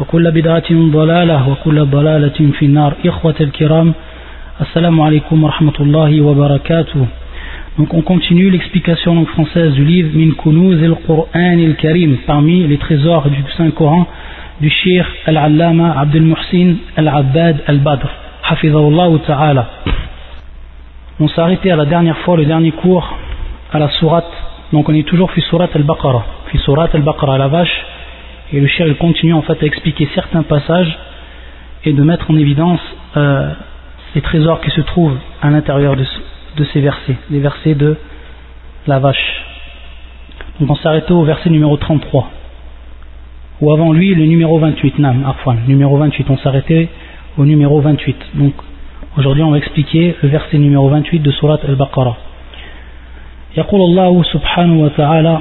وكل بدعة ضلالة وكل ضلالة في النار إخوة الكرام السلام عليكم ورحمة الله وبركاته Donc on continue l'explication en française du livre Min Kunuz al-Qur'an al-Karim parmi les trésors du Saint-Coran du Shir Al-Allama Abdel Muhsin Al-Abbad Al-Badr Hafizahullah Ta'ala On s'est arrêté à la dernière fois, le dernier cours à la sourate donc on est toujours fi surat al-Baqarah fi surat al-Baqarah la vache et le Shir il continue en fait à expliquer certains passages et de mettre en évidence euh, les trésors qui se trouvent à l'intérieur de, de ces versets, les versets de la vache. Donc on s'est arrêté au verset numéro 33. Ou avant lui, le numéro 28, Nam, Arfan, numéro 28. On s'est arrêté au numéro 28. Donc aujourd'hui, on va expliquer le verset numéro 28 de Surat Al-Baqarah. يقول الله سبحانه وتعالى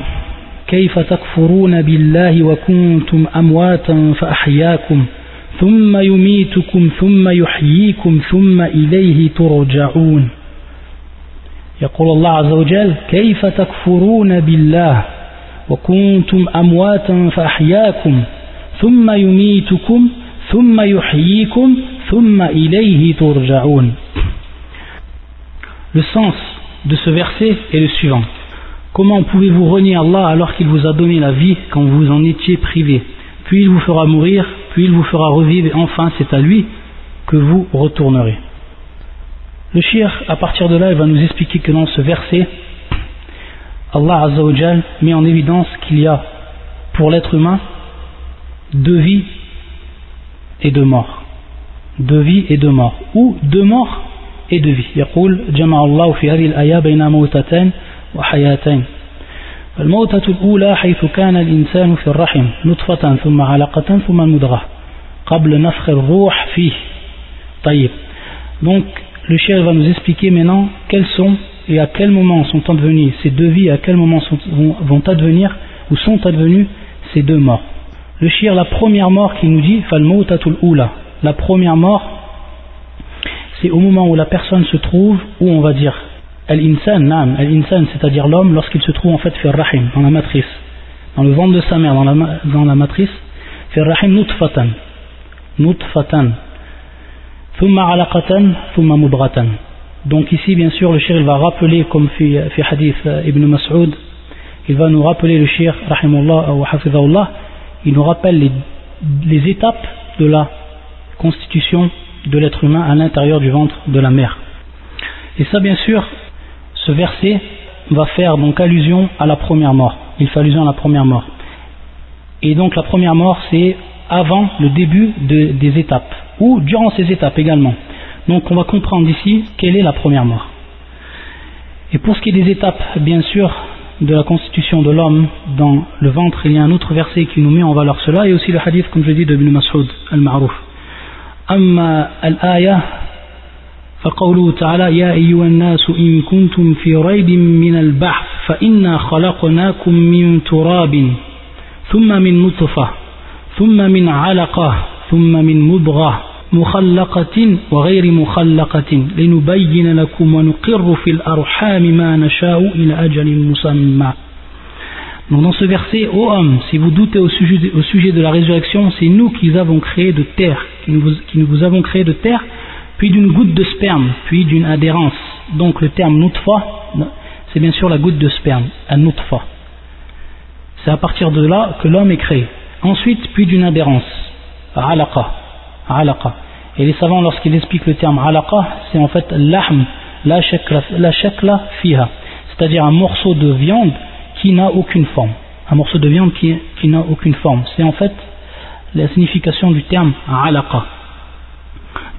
كيف تكفرون بالله وكنتم أمواتا فأحياكم ثم يميتكم ثم يحييكم ثم إليه ترجعون يقول الله عز وجل كيف تكفرون بالله وكنتم أمواتا فأحياكم ثم يميتكم ثم يحييكم ثم إليه ترجعون Le sens de ce verset est le suivant. Comment pouvez-vous renier Allah alors qu'il vous a donné la vie quand vous en étiez privé Puis il vous fera mourir, puis il vous fera revivre, et enfin c'est à lui que vous retournerez. Le shir, à partir de là, il va nous expliquer que dans ce verset, Allah Azzawajal met en évidence qu'il y a pour l'être humain deux vies et deux morts. Deux vies et deux morts. Ou deux morts et deux vies. يقول جمع الله في هذه الآية بين موتتين وحياتين. الموتة الأولى حيث كان الإنسان في الرحم نطفة ثم علقة ثم مدغة قبل نفخ الروح فيه. طيب. Donc le chef va nous expliquer maintenant quels sont et à quel moment sont advenus ces deux vies, à quel moment sont, vont, vont, advenir ou sont advenus ces deux morts. Le shir, la première mort qui nous dit, Falmautatul Oula, la première mort, c'est au moment où la personne se trouve, où on va dire, Al-Insan, Naam, Al-Insan, c'est-à-dire l'homme, lorsqu'il se trouve en fait, Fir Rahim, dans la matrice, dans le ventre de sa mère, dans la, dans la matrice, Fir Rahim Nutfatan, Nutfatan, donc ici, bien sûr, le shir va rappeler, comme fi hadith Ibn Mas'ud, il va nous rappeler le shir, rahimullah ou il nous rappelle les, les étapes de la constitution de l'être humain à l'intérieur du ventre de la mère. Et ça, bien sûr, ce verset va faire donc allusion à la première mort. Il fait allusion à la première mort. Et donc la première mort, c'est avant le début de, des étapes ou durant ces étapes également. Donc on va comprendre ici quelle est la première mort. Et pour ce qui est des étapes, bien sûr, de la constitution de l'homme dans le ventre, il y a un autre verset qui nous met en valeur cela, et aussi le hadith, comme je dis, de Ibn Mas'ud al-Ma'ruf. أما الآية فقوله تعالى يا أيها الناس إن كنتم في ريب من البحث فإنا خلقناكم من تراب ثم من نطفة ثم من علقة ثم من مضغة مخلقة وغير مخلقة لنبين لكم ونقر في الأرحام ما نشاء إلى أجل مسمى. Donc dans ce verset, ô homme, si vous doutez au sujet, de, au sujet de la résurrection, c'est nous qui vous avons créé de terre, qui nous, qui nous avons créé de terre, puis d'une goutte de sperme, puis d'une adhérence. Donc le terme nutfa, c'est bien sûr la goutte de sperme, un nutfa. C'est à partir de là que l'homme est créé. Ensuite, puis d'une adhérence, alaqa, alaqa. Et les savants, lorsqu'ils expliquent le terme alaqa, c'est en fait l'ahm, la shakla, la shakla fiha, c'est-à-dire un morceau de viande qui n'a aucune forme. Un morceau de viande qui, qui n'a aucune forme. C'est en fait la signification du terme alaqa,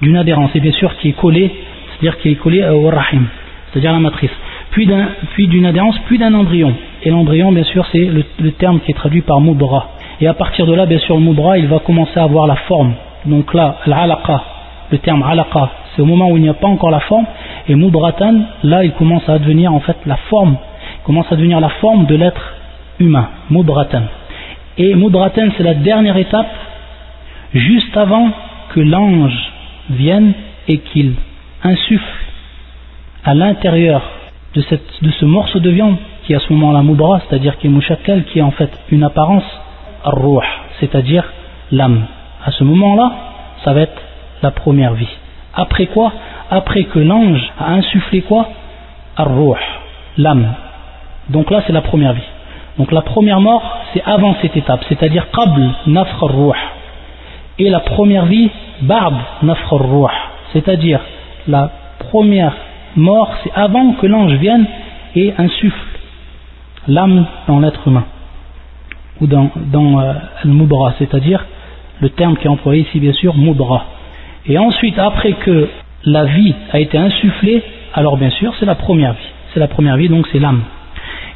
d'une adhérence, et bien sûr qui est collé, c'est-à-dire qui est collé au rahim, c'est-à-dire la matrice. Puis d'une adhérence, puis d'un embryon. Et l'embryon, bien sûr, c'est le, terme qui est traduit par mudra. Et à partir de là, bien sûr, le moudra, il va commencer à avoir la forme. Donc là, l'alaqa, le terme alaqa, c'est au moment où il n'y a pas encore la forme. Et mudratan, là, il commence à devenir en fait la forme, il commence à devenir la forme de l'être humain, mudratan. Et mudratan, c'est la dernière étape, juste avant que l'ange vienne et qu'il insuffle à l'intérieur de, de ce morceau de viande qui est à ce moment-là mudra, c'est-à-dire qui est mouchakal, qui est en fait une apparence ruh, c'est-à-dire l'âme. À ce moment-là, ça va être la première vie. Après quoi? Après que l'ange a insufflé quoi? Ar-ruh, l'âme. Donc là, c'est la première vie. Donc la première mort, c'est avant cette étape, c'est-à-dire qabl nafr ruh. Et la première vie, ba'd nafr c'est-à-dire la première mort, c'est avant que l'ange vienne et insuffle l'âme dans l'être humain, ou dans, dans euh, le mudra, c'est-à-dire le terme qui est employé ici bien sûr, mudra. Et ensuite, après que la vie a été insufflée, alors bien sûr, c'est la première vie. C'est la première vie, donc c'est l'âme.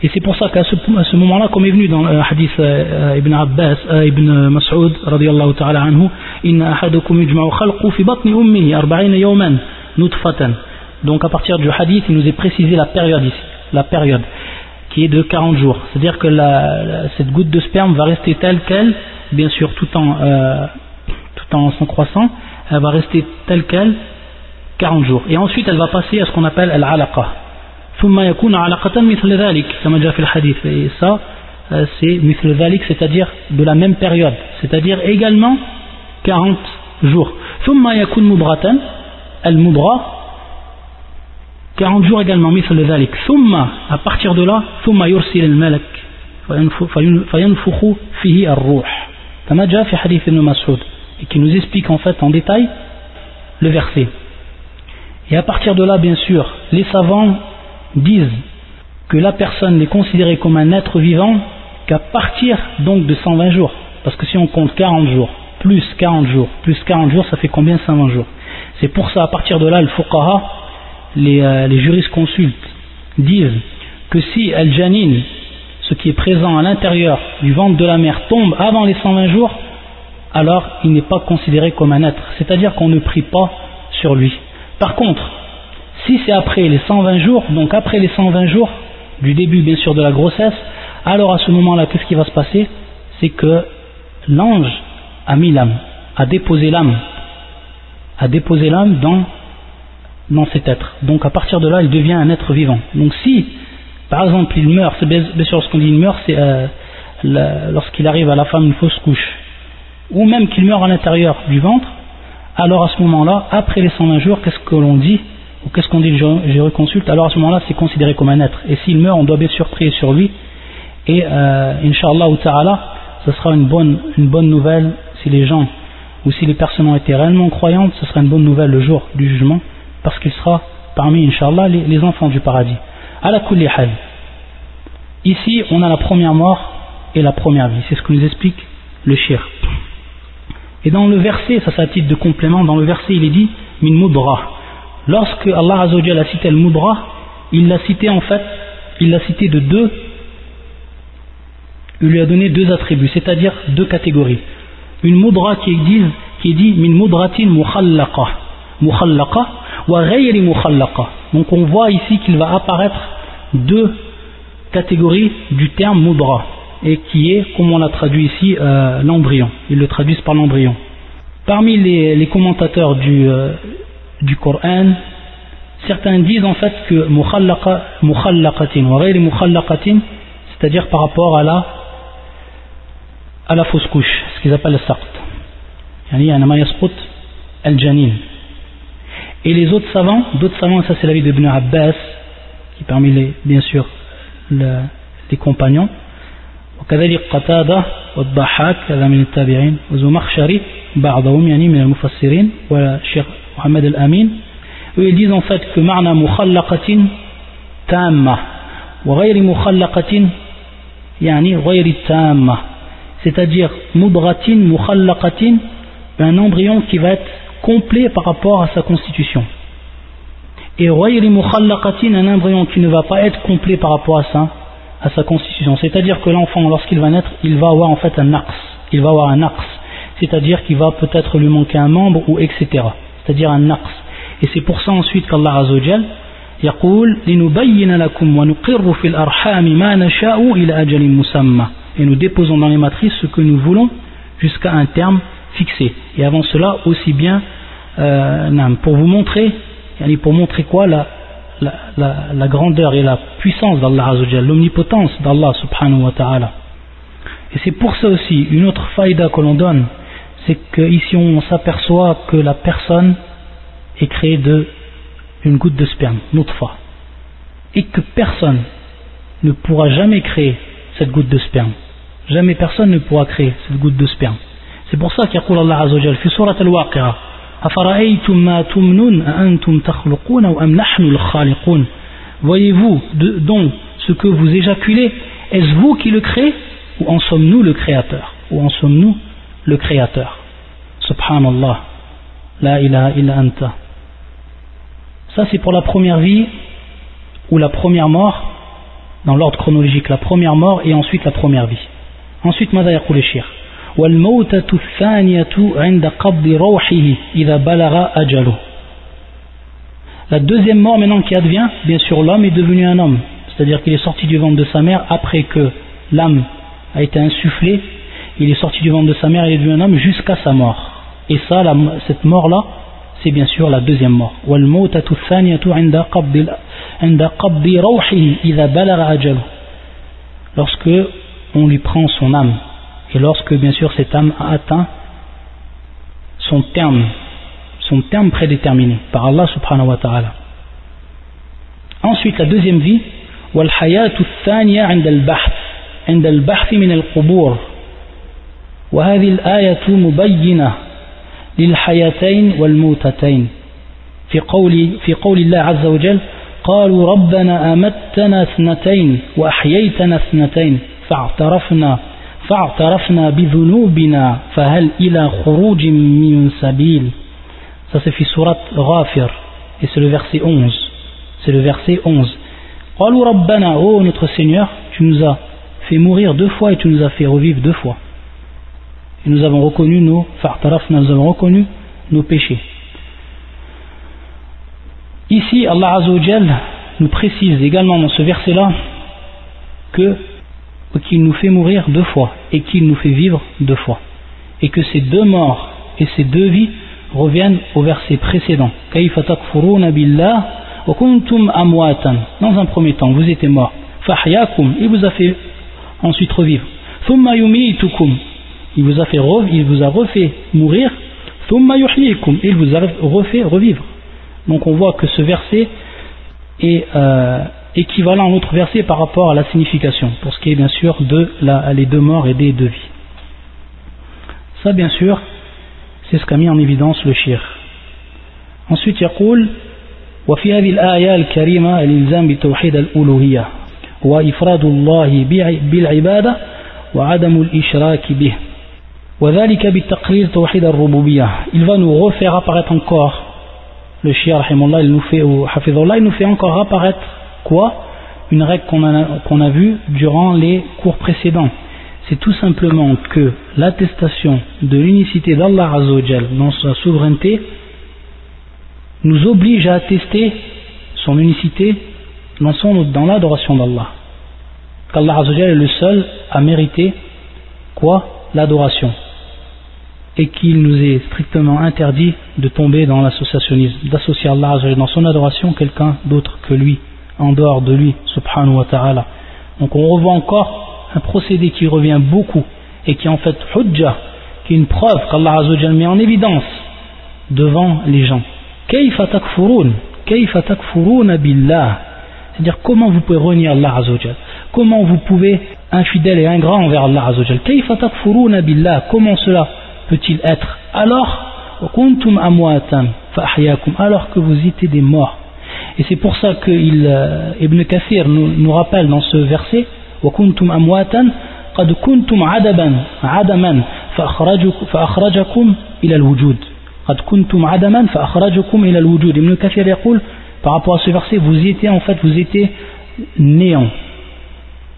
Et c'est pour ça qu'à ce, ce moment-là, comme est venu dans le hadith euh, Ibn Abbas, euh, Ibn Mas'ud, radiallahu ta'ala anhu, Inna ahadukum yujma'u khalqu fi batni ummihi. Donc à partir du hadith, il nous est précisé la période ici, la période qui est de 40 jours. C'est-à-dire que cette goutte de sperme va rester telle qu'elle, bien sûr tout en, euh, tout en s'en croissant, elle va rester telle qu'elle 40 jours. Et ensuite elle va passer à ce qu'on appelle al-alaqa. ثم يكون علقة مثل ذلك كما جاء في الحديث et ça euh, c'est مثل ذلك c'est-à-dire de la même période c'est-à-dire également 40 jours ثم يكون مضغة المضغة 40 jours également, مثل ذلك ثم à partir de là ثم يرسل الملك فينفخ فيه الروح كما جاء في حديث ابن مسعود et qui nous explique en fait en détail le verset et à partir de là bien sûr les savants disent que la personne n'est considérée comme un être vivant qu'à partir donc de 120 jours. Parce que si on compte 40 jours plus 40 jours plus 40 jours ça fait combien 120 jours? C'est pour ça à partir de là le fuqaha les, euh, les jurisconsultes disent que si Al-Janine, ce qui est présent à l'intérieur du ventre de la mère, tombe avant les 120 jours, alors il n'est pas considéré comme un être, c'est-à-dire qu'on ne prie pas sur lui. Par contre, si c'est après les 120 jours, donc après les 120 jours du début bien sûr de la grossesse, alors à ce moment-là, qu'est-ce qui va se passer? C'est que l'ange a mis l'âme, a déposé l'âme, a déposé l'âme dans cet être. Donc à partir de là, il devient un être vivant. Donc si, par exemple, il meurt, c'est bien sûr lorsqu'on dit il meurt, c'est euh, lorsqu'il arrive à la femme une fausse couche, ou même qu'il meurt à l'intérieur du ventre, alors à ce moment-là, après les 120 jours, qu'est-ce que l'on dit? Qu'est-ce qu'on dit, je, reconsulte, alors à ce moment-là, c'est considéré comme un être. Et s'il meurt, on doit bien sûr prier sur lui. Et, euh, Inch'Allah ou Ta'ala, ce sera une bonne, une bonne nouvelle si les gens, ou si les personnes ont été réellement croyantes, ce sera une bonne nouvelle le jour du jugement parce qu'il sera parmi, Inch'Allah, les, enfants du paradis. À la Ici, on a la première mort et la première vie. C'est ce que nous explique le shir. Et dans le verset, ça c'est un titre de complément, dans le verset il est dit min mudra. Lorsque Allah Azzawajal a cité le mudra, il l'a cité en fait, il l'a cité de deux, il lui a donné deux attributs, c'est-à-dire deux catégories. Une mudra qui dit, qui dit min mudratin mukhallaqa. Mukhallaqa, donc on voit ici qu'il va apparaître deux catégories du terme mudra et qui est, comme on l'a traduit ici, euh, l'embryon. Ils le traduisent par l'embryon. Parmi les, commentateurs du, euh, du Coran, certains disent en fait que mukhallaqatin wa mukhallaqatin, c'est-à-dire par rapport à la, à la fausse couche, ce qu'ils appellent le saqt. Yani, al-janin. Et les autres savants, d'autres savants, ça c'est l'avis d'Ibn Abbas, qui parmi les, bien sûr, le, les compagnons, وكذلك قتادة والضحاك هذا من التابعين وزمخشري بعضهم يعني من المفسرين والشيخ Mohamed Al-Amin, eux ils disent en fait que ma'na mukhallaqatin tamma wa ghayri mukhallaqatin yani ghayri tamma c'est-à-dire mudratin mukhallaqatin un embryon qui va être complet par rapport à sa constitution. Et ghayri mukhallaqatin un embryon qui ne va pas être complet par rapport à ça à sa constitution. C'est-à-dire que l'enfant lorsqu'il va naître il va avoir en fait un axe il va avoir un axe c'est-à-dire qu'il va peut-être lui manquer un membre ou etc C'est-à-dire un aqs. Et c'est pour ça ensuite qu'Allah Azzawajal يقول لنبين لكم ونقر في الأرحام ما نشاء إلى أجل مسمى et nous déposons dans les matrices ce que nous voulons jusqu'à un terme fixé et avant cela aussi bien euh, pour vous montrer pour montrer quoi la, la, la, la grandeur et la puissance d'Allah Azzawajal l'omnipotence d'Allah subhanahu wa ta'ala et c'est pour ça aussi une autre faïda que l'on donne c'est qu'ici on s'aperçoit que la personne est créée de une goutte de sperme, notre fois, et que personne ne pourra jamais créer cette goutte de sperme. Jamais personne ne pourra créer cette goutte de sperme. C'est pour ça qu'il y a Allah Azza wa fi surat al-Waqi'a. Voyez-vous donc ce que vous éjaculez? Est-ce vous qui le créez Ou en sommes-nous le créateur? Ou en sommes-nous le créateur Subhanallah La ilaha illa anta ça, c'est pour la première vie ou la première mort, dans l'ordre chronologique, la première mort et ensuite la première vie. Ensuite, ماذا يقول الشيخ والموتة الثانية عند قبض روحه إذا بلغ أجله La deuxième mort maintenant qui advient, bien sûr l'homme est devenu un homme, c'est-à-dire qu'il est sorti du ventre de sa mère après que l'âme a été insufflée, il est sorti du ventre de sa mère, il est devenu un homme jusqu'à sa mort. Et ça, cette mort-là, c'est bien sûr la deuxième mort. Lorsque on lui prend son âme, et lorsque bien sûr cette âme a atteint son terme, son terme prédéterminé par Allah subhanahu wa ta'ala. Ensuite, la deuxième vie, والحياة الثانية عند البحث عند البحث من القبور وهذه الآية مبينة للحياتين والموتتين. في قول, في قول الله عز وجل قالوا ربنا أمتنا اثنتين وأحييتنا اثنتين فاعترفنا فاعترفنا بذنوبنا فهل إلى خروج من سبيل؟ C'est في سورة غافر. Et c'est le verset 11 c'est le verset 11 قالوا ربنا oh notre Seigneur tu nous as fait mourir deux fois et tu nous as fait revivre deux fois. Et nous avons reconnu nos nous avons reconnu nos péchés. Ici, Allah Azzawajal nous précise également dans ce verset-là que qu'il nous fait mourir deux fois et qu'il nous fait vivre deux fois. Et que ces deux morts et ces deux vies reviennent au verset précédent. Dans un premier temps, vous étiez morts. Il vous a fait ensuite revivre il vous a fait il vous a refait mourir il vous a refait revivre donc on voit que ce verset est euh, équivalent à l'autre verset par rapport à la signification pour ce qui est bien sûr de la, les deux morts et des deux vies ça bien sûr c'est ce qu'a mis en évidence le shir ensuite يقول وفي هذه الآية الكريمة الإلزام بتوحيد الألوهية وإفراد الله بالعبادة وعدم الإشراك به il va nous refaire apparaître encore. Le shia il nous fait il nous fait encore apparaître quoi? Une règle qu'on a, a vue durant les cours précédents. C'est tout simplement que l'attestation de l'unicité d'Allah Azzawajal dans sa souveraineté nous oblige à attester son unicité dans, dans l'adoration d'Allah. qu'Allah Azzawajal est le seul à mériter quoi? L'adoration et qu'il nous est strictement interdit de tomber dans l'associationnisme, d'associer Allah dans son adoration quelqu'un d'autre que lui, en dehors de lui, subhanahu wa ta'ala. Donc on revoit encore un procédé qui revient beaucoup et qui est en fait hujja, qui est une preuve qu'Allah met en évidence devant les gens. C'est-à-dire comment vous pouvez renier Allah Comment vous pouvez infidèle et ingrat envers Allah Azzawajal Comment cela peut-il être alors alors que vous étiez des morts et c'est pour ça que il, euh, Ibn Kathir nous, nous, rappelle dans ce verset وكنتم أمواتا قد كنتم عدبا عدما فأخرجكم إلى الوجود قد كنتم عدما فأخرجكم إلى الوجود Ibn Kathir يقول par rapport à ce verset vous étiez en fait vous étiez néant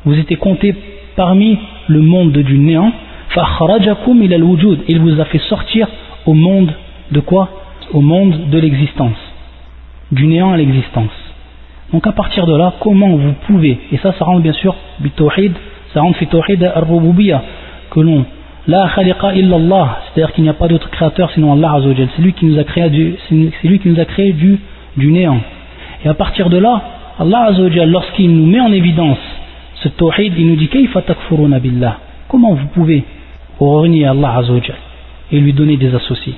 vous étiez compté parmi le monde du néant Il vous a fait sortir au monde de quoi? Au monde de l'existence. Du néant à l'existence. Donc à partir de là, comment vous pouvez, et ça, ça rentre bien sûr, ça rentre fi tawhid al que l'on, la khaliqa illallah, c'est-à-dire qu'il n'y a pas d'autre créateur sinon Allah Azzawajal, c'est lui qui nous a créé du, c'est lui qui nous a créé du, du néant. Et à partir de là, Allah Azzawajal, lorsqu'il nous met en évidence ce tawhid, il nous dit billah. Comment vous pouvez renier Allah Azzawajal et lui donner des associés.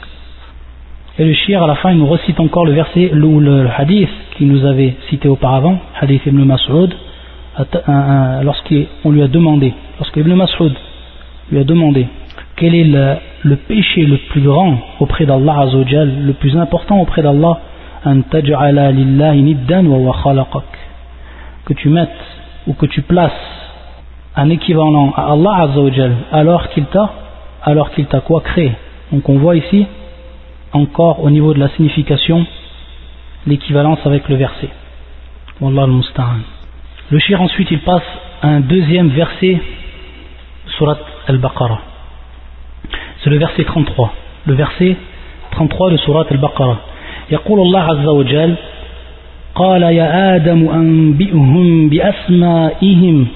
Et le shir à la fin il nous recite encore le verset, le, le hadith qu'il nous avait cité auparavant, hadith ibn Mas'ud, lorsqu'on lui a demandé, lorsque Ibn Mas'ud lui a demandé quel est le, le péché le plus grand auprès d'Allah Azzawajal, le plus important auprès d'Allah, que tu mettes ou que tu places un équivalent à Allah Azzawajal alors qu'il t'a alors qu'il t'a quoi créé donc on voit ici encore au niveau de la signification l'équivalence avec le verset Wallah al le shir ensuite il passe à un deuxième verset surat al-Baqarah c'est le verset 33 le verset 33 de surat al-Baqarah يقول الله عز وجل قال يا آدم أنبئهم بأسمائهم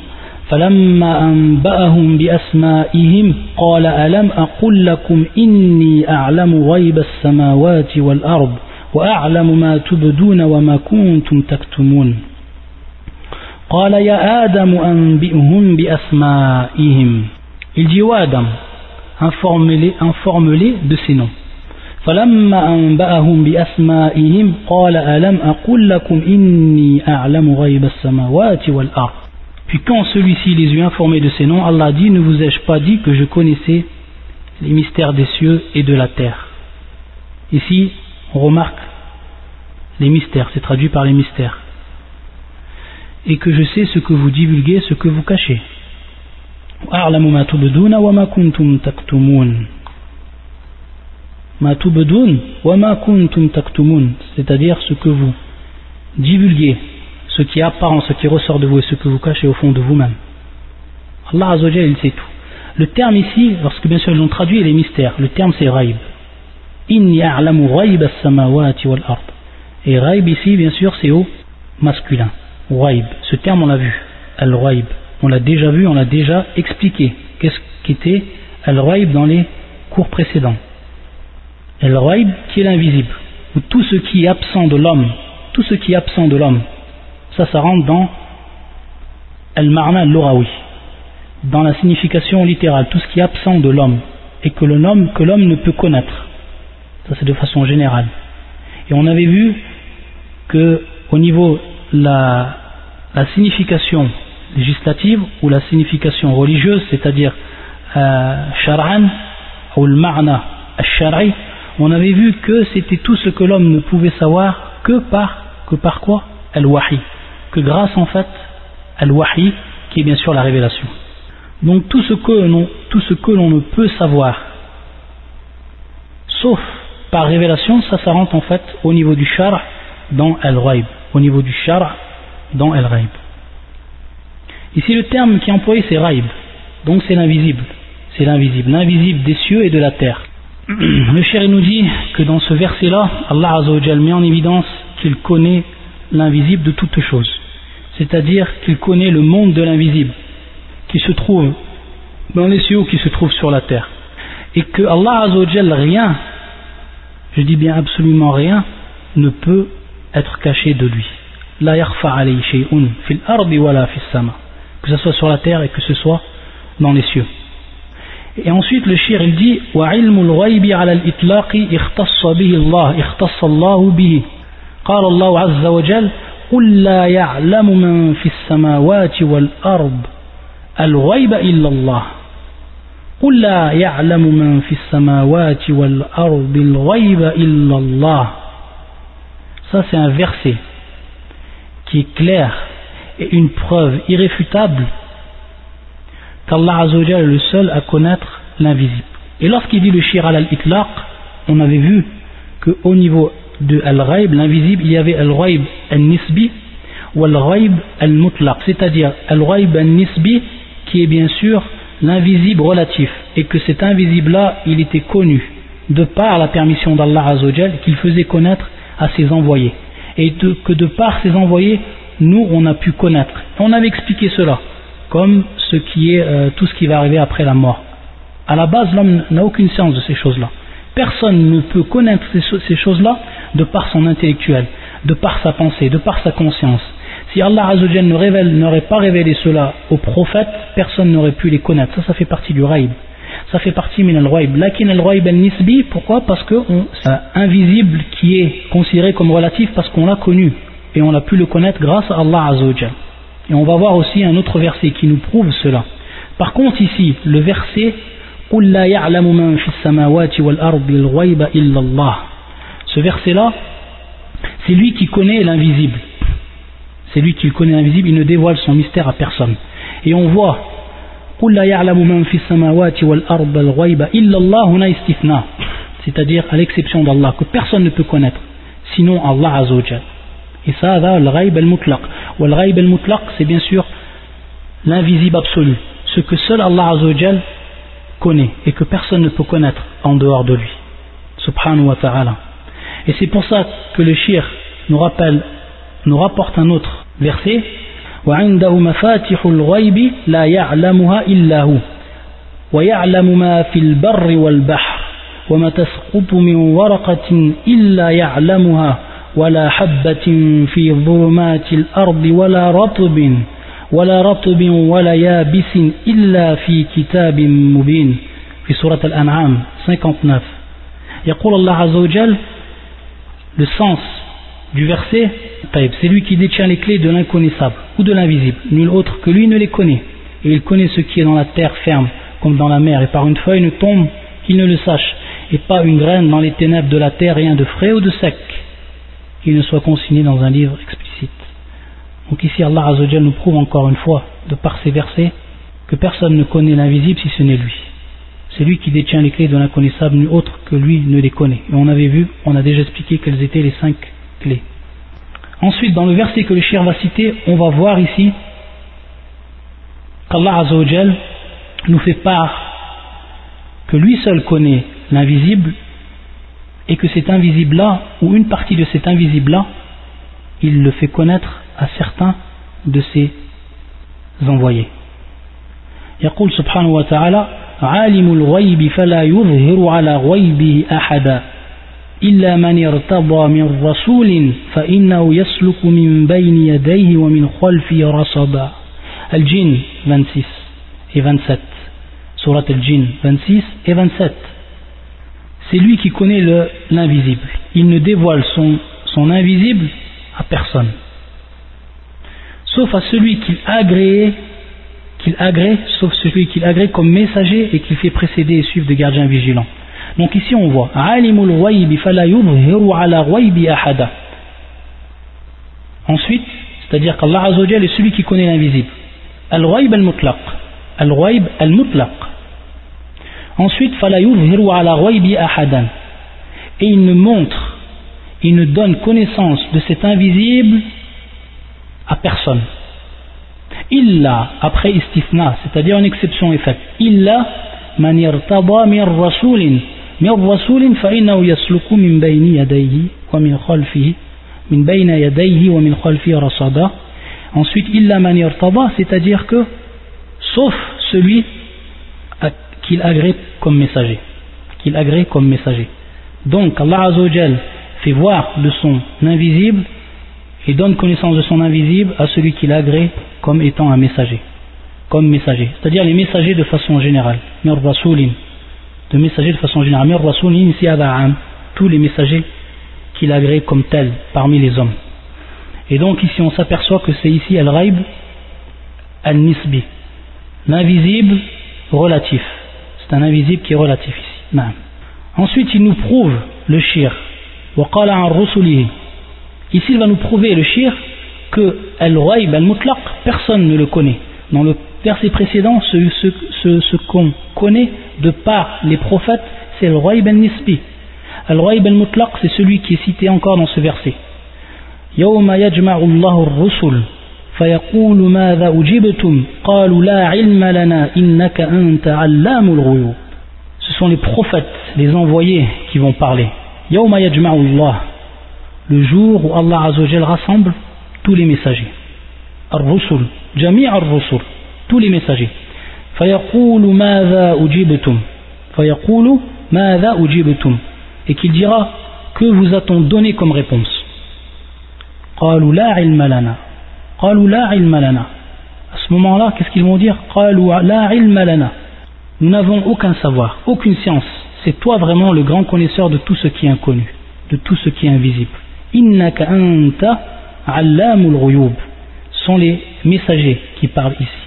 فلما أنبأهم بأسمائهم قال ألم أقل لكم إني أعلم غيب السماوات والأرض وأعلم ما تبدون وما كنتم تكتمون قال يا آدم أنبئهم بأسمائهم Il dit au Adam, informe-les informe de ces noms. فلما أنبأهم بأسمائهم قال ألم أقل لكم إني أعلم غيب السماوات والأرض Puis quand celui-ci les eut informés de ces noms, Allah dit, ne vous ai-je pas dit que je connaissais les mystères des cieux et de la terre? Ici, on remarque les mystères, c'est traduit par les mystères. Et que je sais ce que vous divulguez, ce que vous cachez. c'est-à-dire ce que vous divulguez ce qui est apparent, ce qui ressort de vous et ce que vous cachez au fond de vous-même. Allah Azzawajal, il sait tout. Le terme ici, lorsque bien sûr ils l'ont traduit, les mystères, le terme c'est raib. Inni a'lamu raib as-samawati wal. Et raib ici, bien sûr, c'est au masculin. Raib. Ce terme, on l'a vu. Al-raib. On l'a déjà vu, on l'a déjà expliqué. Qu'est-ce qu'était al-raib dans les cours précédents Al-raib qui est l'invisible. Ou tout ce qui est absent de l'homme. Tout ce qui est absent de l'homme ça, ça rentre dans al-ma'na al dans la signification littérale, tout ce qui est absent de l'homme et que l'homme ne peut connaître. Ça, c'est de façon générale. Et on avait vu que au niveau la, la signification législative ou la signification religieuse, c'est-à-dire euh, shar'an ou le ma'na al-shar'i, on avait vu que c'était tout ce que l'homme ne pouvait savoir que par que par quoi? Al-Wahi que grâce en fait à l'wahi qui est bien sûr la révélation. Donc tout ce que l'on, ne peut savoir, sauf par révélation, ça, ça rentre en fait au niveau du shar dans al-ghaib, au niveau du shar dans al-ghaib. Ici le terme qui est employé c'est raib, donc c'est l'invisible, c'est l'invisible, l'invisible des cieux et de la terre. Le cher nous dit que dans ce verset-là, Allah met en évidence qu'il connaît l'invisible de toutes choses C'est-à-dire qu'il connaît le monde de l'invisible, qui se trouve dans les cieux ou qui se trouve sur la terre. Et que Allah Azzawajal, rien, je dis bien absolument rien, ne peut être caché de lui. La fil ardi wala fis sama. Que ce soit sur la terre et que ce soit dans les cieux. Et ensuite le shir il dit Wa ilmul ghaybi ala al-itlaqi ikhtassa bihi Allah, ikhtassa Allah bihi. قال الله عز وجل قل لا يعلم من في السماوات والأرض الغيب إلا الله قل لا يعلم من في السماوات والأرض الغيب إلا الله Ça c'est un verset qui est clair et une preuve irréfutable qu'Allah Azzawajal est le seul à connaître l'invisible. Et lorsqu'il dit le shir al-itlaq, on avait vu qu'au niveau de Al-Ghaib, l'invisible, il y avait Al-Ghaib al-Nisbi ou Al-Ghaib al-Mutlaq, c'est-à-dire Al-Ghaib al-Nisbi qui est bien sûr l'invisible relatif et que cet invisible-là, il était connu de par la permission d'Allah Azzawajal qu'il faisait connaître à ses envoyés et que de par ses envoyés, nous, on a pu connaître. On avait expliqué cela, comme ce qui est euh, tout ce qui va arriver après la mort. À la base, l'homme n'a aucune science de ces choses-là. Personne ne peut connaître ces, choses-là de par son intellectuel, de par sa pensée, de par sa conscience. Si Allah Azzawajal n'aurait pas révélé cela aux prophètes, personne n'aurait pu les connaître. Ça, ça fait partie du raïb. Ça fait partie min al-raïb. Lakin al-raïb al-nisbi, pourquoi? Parce que c'est invisible qui est considéré comme relatif parce qu'on l'a connu et on a pu le connaître grâce à Allah Azzawajal. Et on va voir aussi un autre verset qui nous prouve cela. Par contre ici, le verset ce verset-là, c'est lui qui connaît l'invisible. C'est lui qui connaît l'invisible, il ne dévoile son mystère à personne. Et on voit c'est-à-dire à l'exception d'Allah que personne ne peut connaître sinon Allah Azzawajal. Et ça le ghaib al-mutlaq. Le ghaib al-mutlaq c'est bien sûr l'invisible absolu. Ce que seul Allah Azzawajal connaît et que personne ne peut connaître en dehors de lui. Subhanahu wa ta'ala et c'est pour ça que le shir nous rappelle nous rapporte un autre verset. وعنده مفاتح الغيب لا يعلمها إلا هو ويعلم ما في البر والبحر وما تسقط من ورقة إلا يعلمها ولا حبة في ظلمات الأرض ولا رطب ولا رطب ولا يابس إلا في كتاب مبين في سورة الأنعام 59 يقول الله عز وجل le sens du verset c'est lui qui détient les clés de l'inconnaissable ou de l'invisible. Nul autre que lui ne les connaît. Et il connaît ce qui est dans la terre ferme comme dans la mer. Et par une feuille ne tombe qu'il ne le sache. Et pas une graine dans les ténèbres de la terre rien de frais ou de sec qu'il ne soit consigné dans un livre explicite. Donc ici Allah Azzawajal nous prouve encore une fois de par ces versets que personne ne connaît l'invisible si ce n'est lui c'est lui qui détient les clés de l'inconnaissable nul autre que lui ne les connaît et on avait vu, on a déjà expliqué quelles étaient les cinq clés Ensuite, dans le verset que le chien va citer, on va voir ici qu'Allah Azzawajal nous fait part que lui seul connaît l'invisible et que cet invisible-là, ou une partie de cet invisible-là, il le fait connaître à certains de ses envoyés. يقول سبحانه وتعالى عالم الغيب فلا يظهر على غيبه أحدا إلا من ارتضى من رسول فإنه يسلك من بين يديه ومن خلفه رصدا الجن 26 et 27 Surat al-Jinn 26 et 27 c'est lui qui connaît l'invisible il ne dévoile son, son invisible à personne sauf à celui qu'il agrée qu'il agrée sauf celui qu'il agrée comme messager et qu'il fait précéder et suivre de gardiens vigilants Donc ici on voit Ensuite, c'est-à-dire qu'Allah Azzawajal est celui qui connaît l'invisible. Al-Ghayb al-Mutlaq. Al-Ghayb al-Mutlaq. Ensuite, Et il ne montre, il ne donne connaissance de cet invisible à personne illa après istifna, c'est-à-dire une exception est faite. Illa man irtada min rasulin min rasulin fa innahu yasluku min bayni yadayhi wa min khalfihi min bayna yadayhi wa min khalfihi rasada. Ensuite illa man irtada, c'est-à-dire que sauf celui qu'il agrée comme messager, qu'il agrée comme messager. Donc Allah Azzawajal fait voir de son invisible et donne connaissance de son invisible à celui qui l'agrée comme étant un messager comme messager c'est-à-dire les messagers de façon générale de messagers de façon générale. Tous les messagers qu'il agrée comme tels parmi les hommes. Et donc ici on s'aperçoit que c'est ici Al-Raib Al-Nisbi. L'invisible relatif. C'est un invisible qui est relatif ici. Ensuite il nous prouve le shir. Ici il va nous prouver le shir que Al-Raib Al-Mutlaq, personne ne le connaît. Dans le verset précédent, ce, qu'on connaît de par les prophètes, c'est le roi ibn Nisbi. Le roi ibn Mutlaq, c'est celui qui est cité encore dans ce verset. يوم يجمع الله الرسل فيقول ماذا أجبتم قالوا لا علم لنا إنك أنت علام الغيوب Ce sont les prophètes, les envoyés qui vont parler. يوم يجمع الله le jour où Allah Azzawajal rassemble tous les messagers. Ar-Rusul, Jami' ar-Rusul, tous les messagers. فيقول ماذا أجبتم فيقول ماذا أجبتم et qu'il dira que vous a-t-on donné comme réponse قالوا لا علم لنا قالوا لا علم لنا à ce moment-là qu'est-ce qu'ils vont dire قالوا لا علم لنا nous n'avons aucun savoir aucune science c'est toi vraiment le grand connaisseur de tout ce qui est inconnu de tout ce qui est invisible innaka anta allamul ghuyub sont les messagers qui parlent ici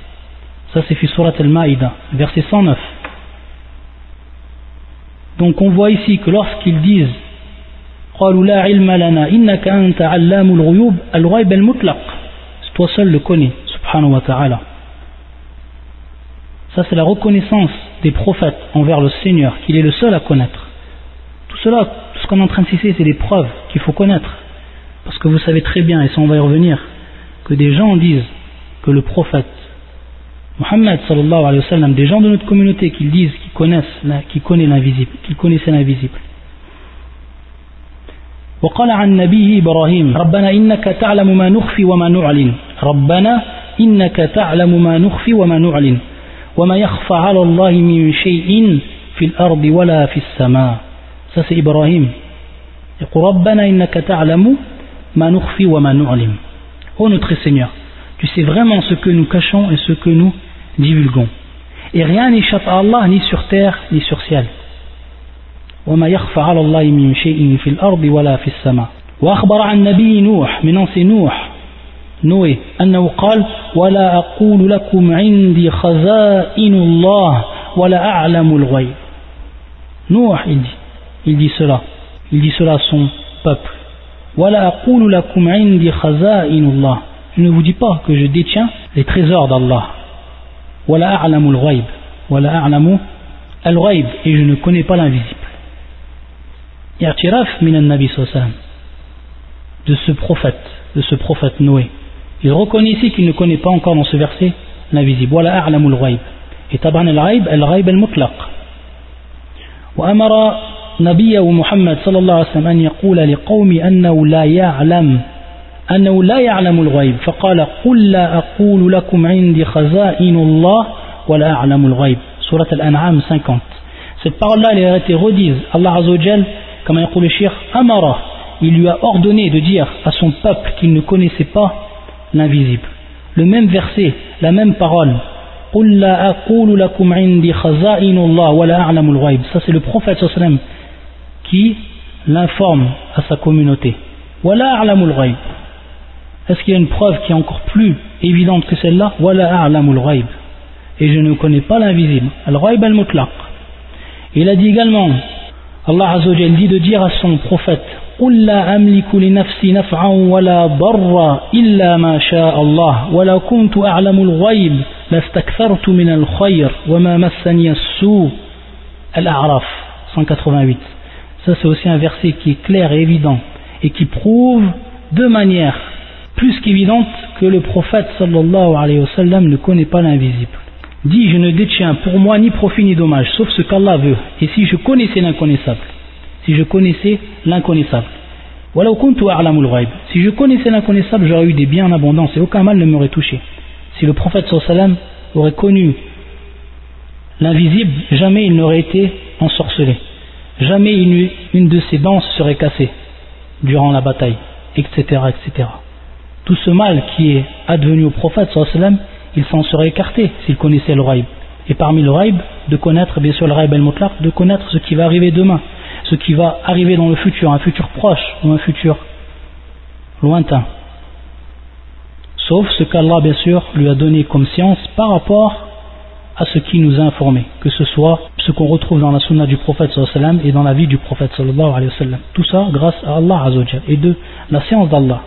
ça c'est fi surat al-Maïda verset 109 donc on voit ici que lorsqu'ils disent قالوا لا علم لنا إنك أنت علام الغيوب الغيب المطلق toi seul le connais subhanahu wa ta'ala ça c'est la reconnaissance des prophètes envers le Seigneur qu'il est le seul à connaître tout cela, tout ce qu'on est en train de citer c'est des preuves qu'il faut connaître parce que vous savez très bien et ça on va y revenir que des gens disent que le prophète Mohammed sallallahu alayhi wa sallam, des gens de notre communauté qui disent qu'ils connaissent, qui connaissent l'invisible, qu'ils connaissaient l'invisible. وقال عن نبيه إبراهيم ربنا إنك تعلم ما نخفي وما نعلن ربنا إنك تعلم ما نخفي وما نعلن وما يخفى على الله من شيء في الأرض ولا في السماء ça c'est Ibrahim يقول ربنا إنك تعلم ما نخفي وما نعلن Ô notre Seigneur tu sais vraiment ce que nous cachons et ce que nous divulguons. Et rien n'échappe à Allah ni sur terre ni sur ciel. وما يخفى على الله من شيء في الأرض ولا في السماء وأخبر عن نبي نوح من أنس نوح نوح أنه قال ولا أقول لكم عندي خزائن الله ولا أعلم الغيب نوح il dit il dit cela il dit cela à son peuple je ne vous dis pas que je détiens les trésors d'Allah. Wala a'lamu al-ghaib. Wala a'lamu al-ghaib. Et je ne connais pas l'invisible. I'tiraf min al-nabi de ce prophète, de ce prophète Noé. Il reconnaît ici qu'il ne connaît pas encore dans ce verset l'invisible. Wala a'lamu al-ghaib. Et taban al-ghaib, al-ghaib al-mutlaq. وأمر نبيه محمد صلى الله عليه وسلم أن يقول لقوم أنه لا يعلم أنه لا يعلم الغيب فقال قل لا أقول لكم عندي خزائن الله ولا أعلم الغيب سورة الأنعام 50 cette parole-là elle a été redite Allah Azzawajal comme a dit le shir Amara il lui a ordonné de dire à son peuple qu'il ne connaissait pas l'invisible le même verset la même parole ça c'est le prophète sallam qui l'informe à sa communauté ولا أعلم الغيب Est-ce qu'il y a une preuve qui est encore plus évidente que celle-là Et je ne connais pas l'invisible. Al-ghaib al-mutlaq. Il a dit également, Allah Azzawajal dit de dire à son prophète, قل لا أملك لنفسي نفعا ولا ضرا إلا ما شاء الله ولو كنت أعلم الغيب لاستكثرت من الخير وما مسني السوء Al-A'raf 188 ça c'est aussi un verset qui est clair et évident et qui prouve de manière plus qu'évidente que le prophète ne connaît pas l'invisible. Dit je ne détiens pour moi ni profit ni dommage, sauf ce qu'Allah veut. Et si je connaissais l'inconnaissable, si je connaissais l'inconnaissable, si je connaissais l'inconnaissable, j'aurais eu des biens en abondance et aucun mal ne m'aurait touché. Si le prophète sallallahu alayhi wa sallam aurait connu l'invisible, jamais il n'aurait été ensorcelé. Jamais une de ses dents serait cassée durant la bataille, etc., etc tout ce mal qui est advenu au prophète il s'en serait écarté s'il connaissait le raïb. Et parmi le raïb, de connaître bien sûr le raïb al-mutlaq, de connaître ce qui va arriver demain, ce qui va arriver dans le futur, un futur proche ou un futur lointain. Sauf ce qu'Allah bien sûr lui a donné comme science par rapport à ce qui nous a informé, que ce soit ce qu'on retrouve dans la sunna du prophète sallam et dans la vie du prophète sallallahu alayhi wa sallam. Tout ça grâce à Allah et de la science d'Allah.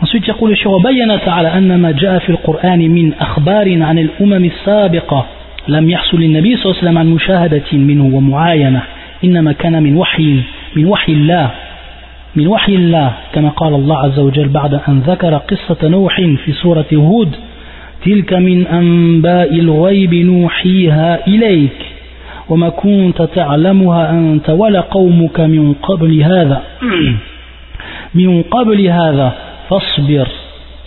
Ensuite يقول الشيخ وبين تعالى أن ما جاء في القرآن من أخبار عن الأمم السابقة لم يحصل للنبي صلى الله عليه وسلم عن مشاهدة منه ومعاينة إنما كان من وحي من وحي الله من وحي الله كما قال الله عز وجل بعد أن ذكر قصة نوح في سورة هود تلك من أنباء الغيب نوحيها إليك وما كنت تعلمها أنت ولا قومك من قبل هذا. من قبل هذا فاصبر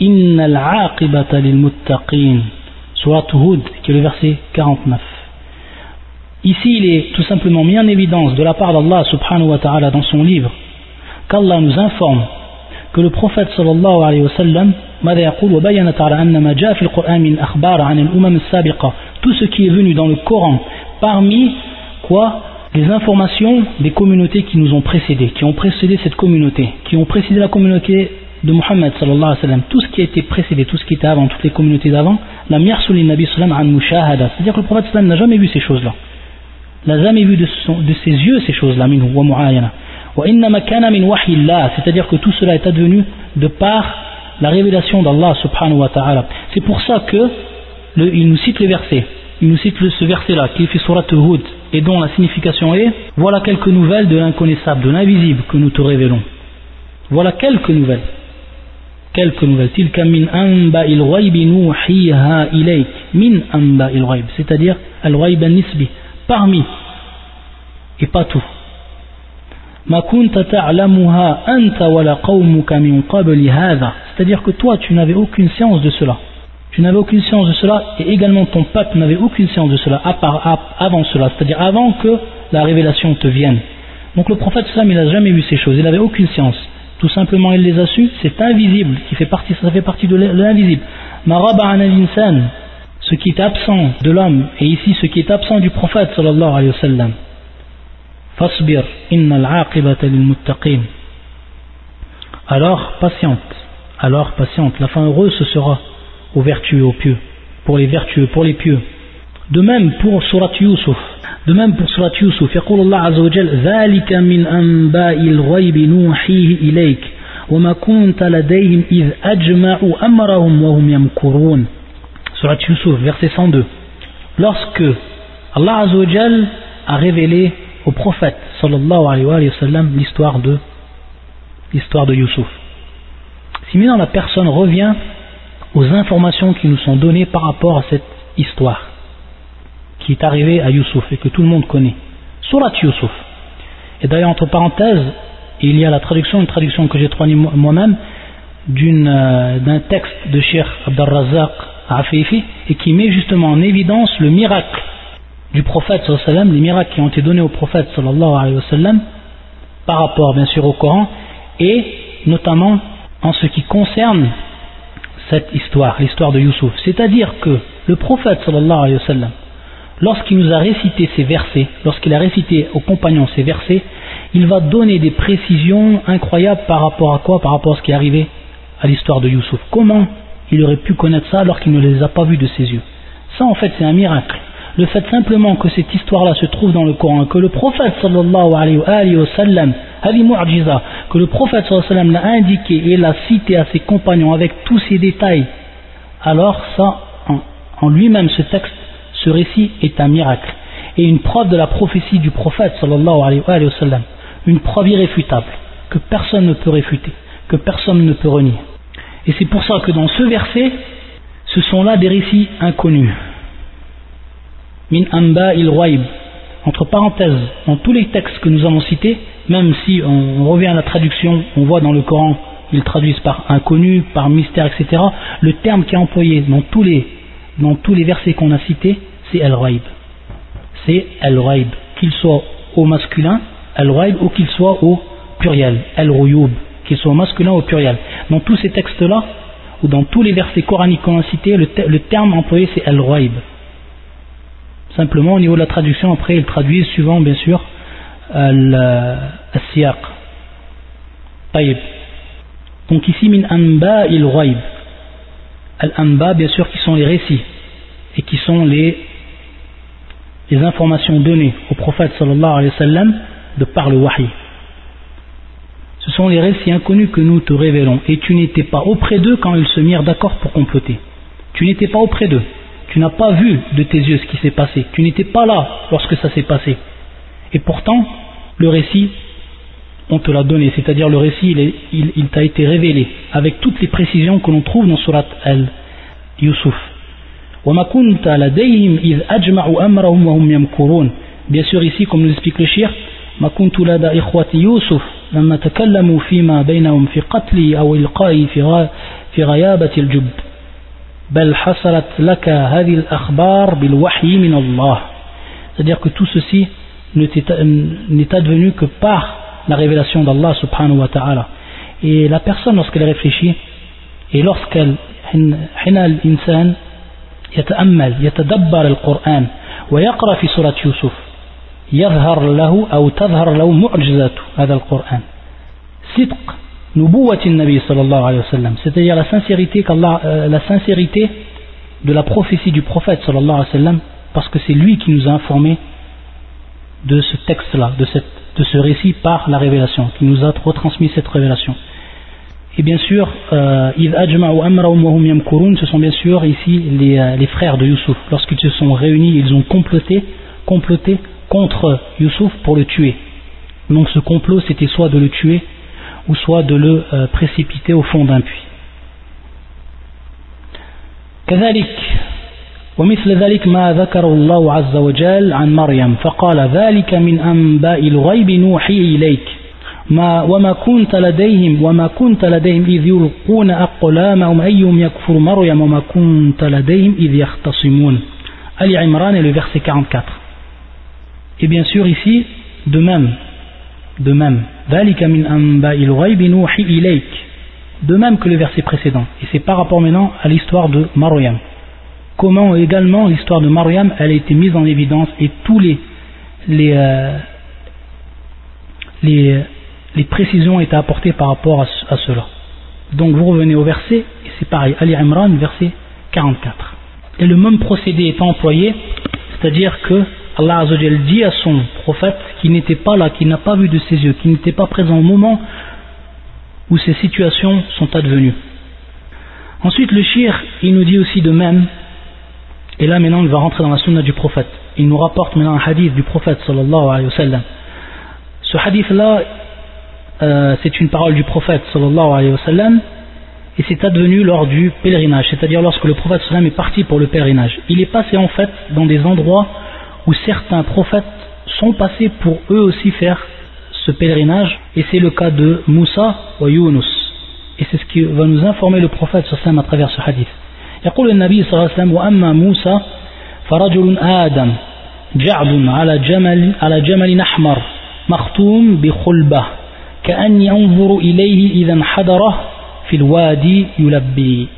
إن العاقبة للمتقين. سورة هود كيلو فرسي 49 Ici, il est tout simplement mis en évidence de la part d'Allah subhanahu wa ta'ala dans son livre qu'Allah nous informe que le prophète sallallahu alayhi wa sallam ماذا يقول وبين تعالى أن ما جاء في القرآن من أخبار عن الأمم السابقة tout ce qui est venu dans le Coran parmi quoi les informations des communautés qui nous ont précédés qui ont précédé cette communauté qui ont précédé la communauté de Muhammad sallallahu alayhi wa sallam tout ce qui a été précédé tout ce qui était avant toutes les communautés d'avant la mirsul nabi sallam an mushahada c'est-à-dire que le prophète sallam n'a jamais vu ces choses-là n'a jamais vu de, son, de ses yeux ces choses-là minhu wa mu'ayana c'est-à-dire que tout cela est advenu de par la révélation d'Allah subhanahu wa ta'ala. C'est pour ça que le, il nous cite les versets. Il nous cite ce verset-là, qui est fait surat Hud, et dont la signification est Voilà quelques nouvelles de l'inconnaissable, de l'invisible que nous te révélons. Voilà quelques nouvelles. Quelques nouvelles. Il. Min il C'est-à-dire, al nisbi. Parmi. Et pas tout. C'est-à-dire que toi, tu n'avais aucune science de cela. Tu n'avais aucune science de cela et également ton peuple n'avait aucune science de cela avant cela, c'est-à-dire avant que la révélation te vienne. Donc le prophète il n'a jamais vu ces choses, il n'avait aucune science. Tout simplement, il les a su, c'est invisible, qui fait partie, ça fait partie de l'invisible. Ce qui est absent de l'homme, et ici ce qui est absent du prophète sallallahu alayhi wa sallam. فاصبر إن العاقبة للمتقين alors patiente alors patiente la fin heureuse ce sera aux vertueux aux pieux pour les vertueux pour les pieux de même pour surat Yusuf de même pour surat Yusuf يقول الله عز وجل ذلك من أنباء الغيب نوحيه إليك وما كنت لديهم إذ أجمعوا أمرهم وهم يمكرون surat Yusuf verset 102 lorsque Allah عز وجل a révélé au prophète sallallahu alayhi wa sallam l'histoire de l'histoire de Youssouf. Si maintenant la personne revient aux informations qui nous sont données par rapport à cette histoire qui est arrivée à Youssouf et que tout le monde connaît, Surat Youssouf. Et d'ailleurs, entre parenthèses, il y a la traduction, une traduction que j'ai traduite moi-même, euh, d'un texte de Cheikh Abdel Afifi et qui met justement en évidence le miracle du prophète sallam, les miracles qui ont été donnés au prophète sallallahu alayhi wa par rapport bien sûr au Coran, et notamment en ce qui concerne cette histoire, l'histoire de Youssouf. C'est-à-dire que le prophète sallallahu alayhi wa lorsqu'il nous a récité ces versets, lorsqu'il a récité aux compagnons ces versets, il va donner des précisions incroyables par rapport à quoi Par rapport à ce qui est arrivé à l'histoire de Youssouf. Comment il aurait pu connaître ça alors qu'il ne les a pas vus de ses yeux? Ça en fait c'est un miracle le fait simplement que cette histoire-là se trouve dans le Coran, que le prophète sallallahu alayhi wa sallam, que le prophète sallallahu alayhi wa l'a indiqué et l'a cité à ses compagnons avec tous ces détails, alors ça, en, lui-même, ce texte, ce récit est un miracle et une preuve de la prophétie du prophète sallallahu alayhi wa sallam, une preuve irréfutable que personne ne peut réfuter, que personne ne peut renier. Et c'est pour ça que dans ce verset, ce sont là des récits inconnus min amba il Entre parenthèses, dans tous les textes que nous avons cités, même si on revient à la traduction, on voit dans le Coran, ils traduisent par inconnu, par mystère, etc. Le terme qui est employé dans tous les, dans tous les versets qu'on a cités, c'est al-Raib. C'est al-Raib. Qu'il soit au masculin, al-Raib, ou qu'il soit au pluriel, al-Ruyub, qu'il soit au masculin ou au pluriel. Dans tous ces textes-là, ou dans tous les versets coraniques qu'on a cités, le, le terme employé c'est al-Raib. Simplement, au niveau de la traduction, après, ils traduisent suivant, bien sûr, le siyaq. Donc ici, min anba il ghaib. Al-anba, bien sûr, qui sont les récits et qui sont les, informations données au prophète alayhi wa sallam de par le wahi. Ce sont les récits inconnus que nous te révélons et tu n'étais pas auprès d'eux quand ils se mirent d'accord pour comploter. Tu n'étais pas auprès d'eux. Tu n'as pas vu de tes yeux ce qui s'est passé. Tu n'étais pas là lorsque ça s'est passé. Et pourtant, le récit on te l'a donné, c'est-à-dire le récit, il, il t'a été révélé, avec toutes les précisions que l'on trouve dans Surat al-Yusuf. Bien sûr ici, comme nous explique le shir, ما كنت لدى إخوة يوسف لما تكلموا فيما بينهم في قتلي أو إلقائي في, في غيابة الجب بل حصلت لك هذه الأخبار بالوحي من الله c'est-à-dire que tout ceci n'est advenu que par la révélation d'Allah subhanahu wa ta'ala et la personne lorsqu'elle réfléchit et lorsqu'elle حين الإنسان يتأمل Nabi sallallahu alayhi wa c'est-à-dire euh, la sincérité, de la prophétie du prophète sallallahu alayhi wa sallam, parce que c'est lui qui nous a informés de ce texte-là, de, ce récit par la révélation, qui nous a retransmis cette révélation. Et bien sûr, euh, ce sont bien sûr ici euh, les, frères de Youssouf. Lorsqu'ils se sont réunis, ils ont comploté, comploté contre Youssouf pour le tuer. Donc ce complot, c'était soit de le tuer, ou soit de le euh, précipiter au fond d'un puits. كذلك ومثل ذلك ما ذكر الله عز وجل عن مريم فقال ذلك من أنباء الغيب نوحي إليك ما وما كنت لديهم وما كنت لديهم إذ يلقون أقلامهم أيهم يكفر مريم وما كنت لديهم إذ يختصمون Ali Imran est le verset 44 et bien sûr ici de même de même, de même que le verset précédent. Et c'est par rapport maintenant à l'histoire de Maryam. Comment également l'histoire de Maryam, elle a été mise en évidence et tous les, euh, précisions ont apportées par rapport à, cela. Donc vous revenez au verset, et c'est pareil, Ali Imran, verset 44. Et le même procédé est employé, c'est-à-dire que Allah Azzawajal dit à son prophète qui n'était pas là, qui n'a pas vu de ses yeux, qui n'était pas présent au moment où ces situations sont advenues. Ensuite, le shir, il nous dit aussi de même et là maintenant il va rentrer dans la sunna du prophète. Il nous rapporte maintenant un hadith du prophète sallallahu alayhi wa sallam. Ce hadith là, euh, c'est une parole du prophète sallallahu alayhi wa sallam et c'est advenu lors du pèlerinage, c'est-à-dire lorsque le prophète sallam est parti pour le pèlerinage. Il est passé en fait dans des endroits où certains prophètes sont passés pour eux aussi faire ce pèlerinage et c'est le cas de Moussa ou Yunus. Et c'est ce qui va nous informer le prophète sallam à travers ce hadith. يقول النبي صلى الله عليه وسلم وأما موسى فرجل آدم جعد على جمل على جمل أحمر مختوم بخلبة كأني أنظر إليه إذا انحدره في الوادي يلبي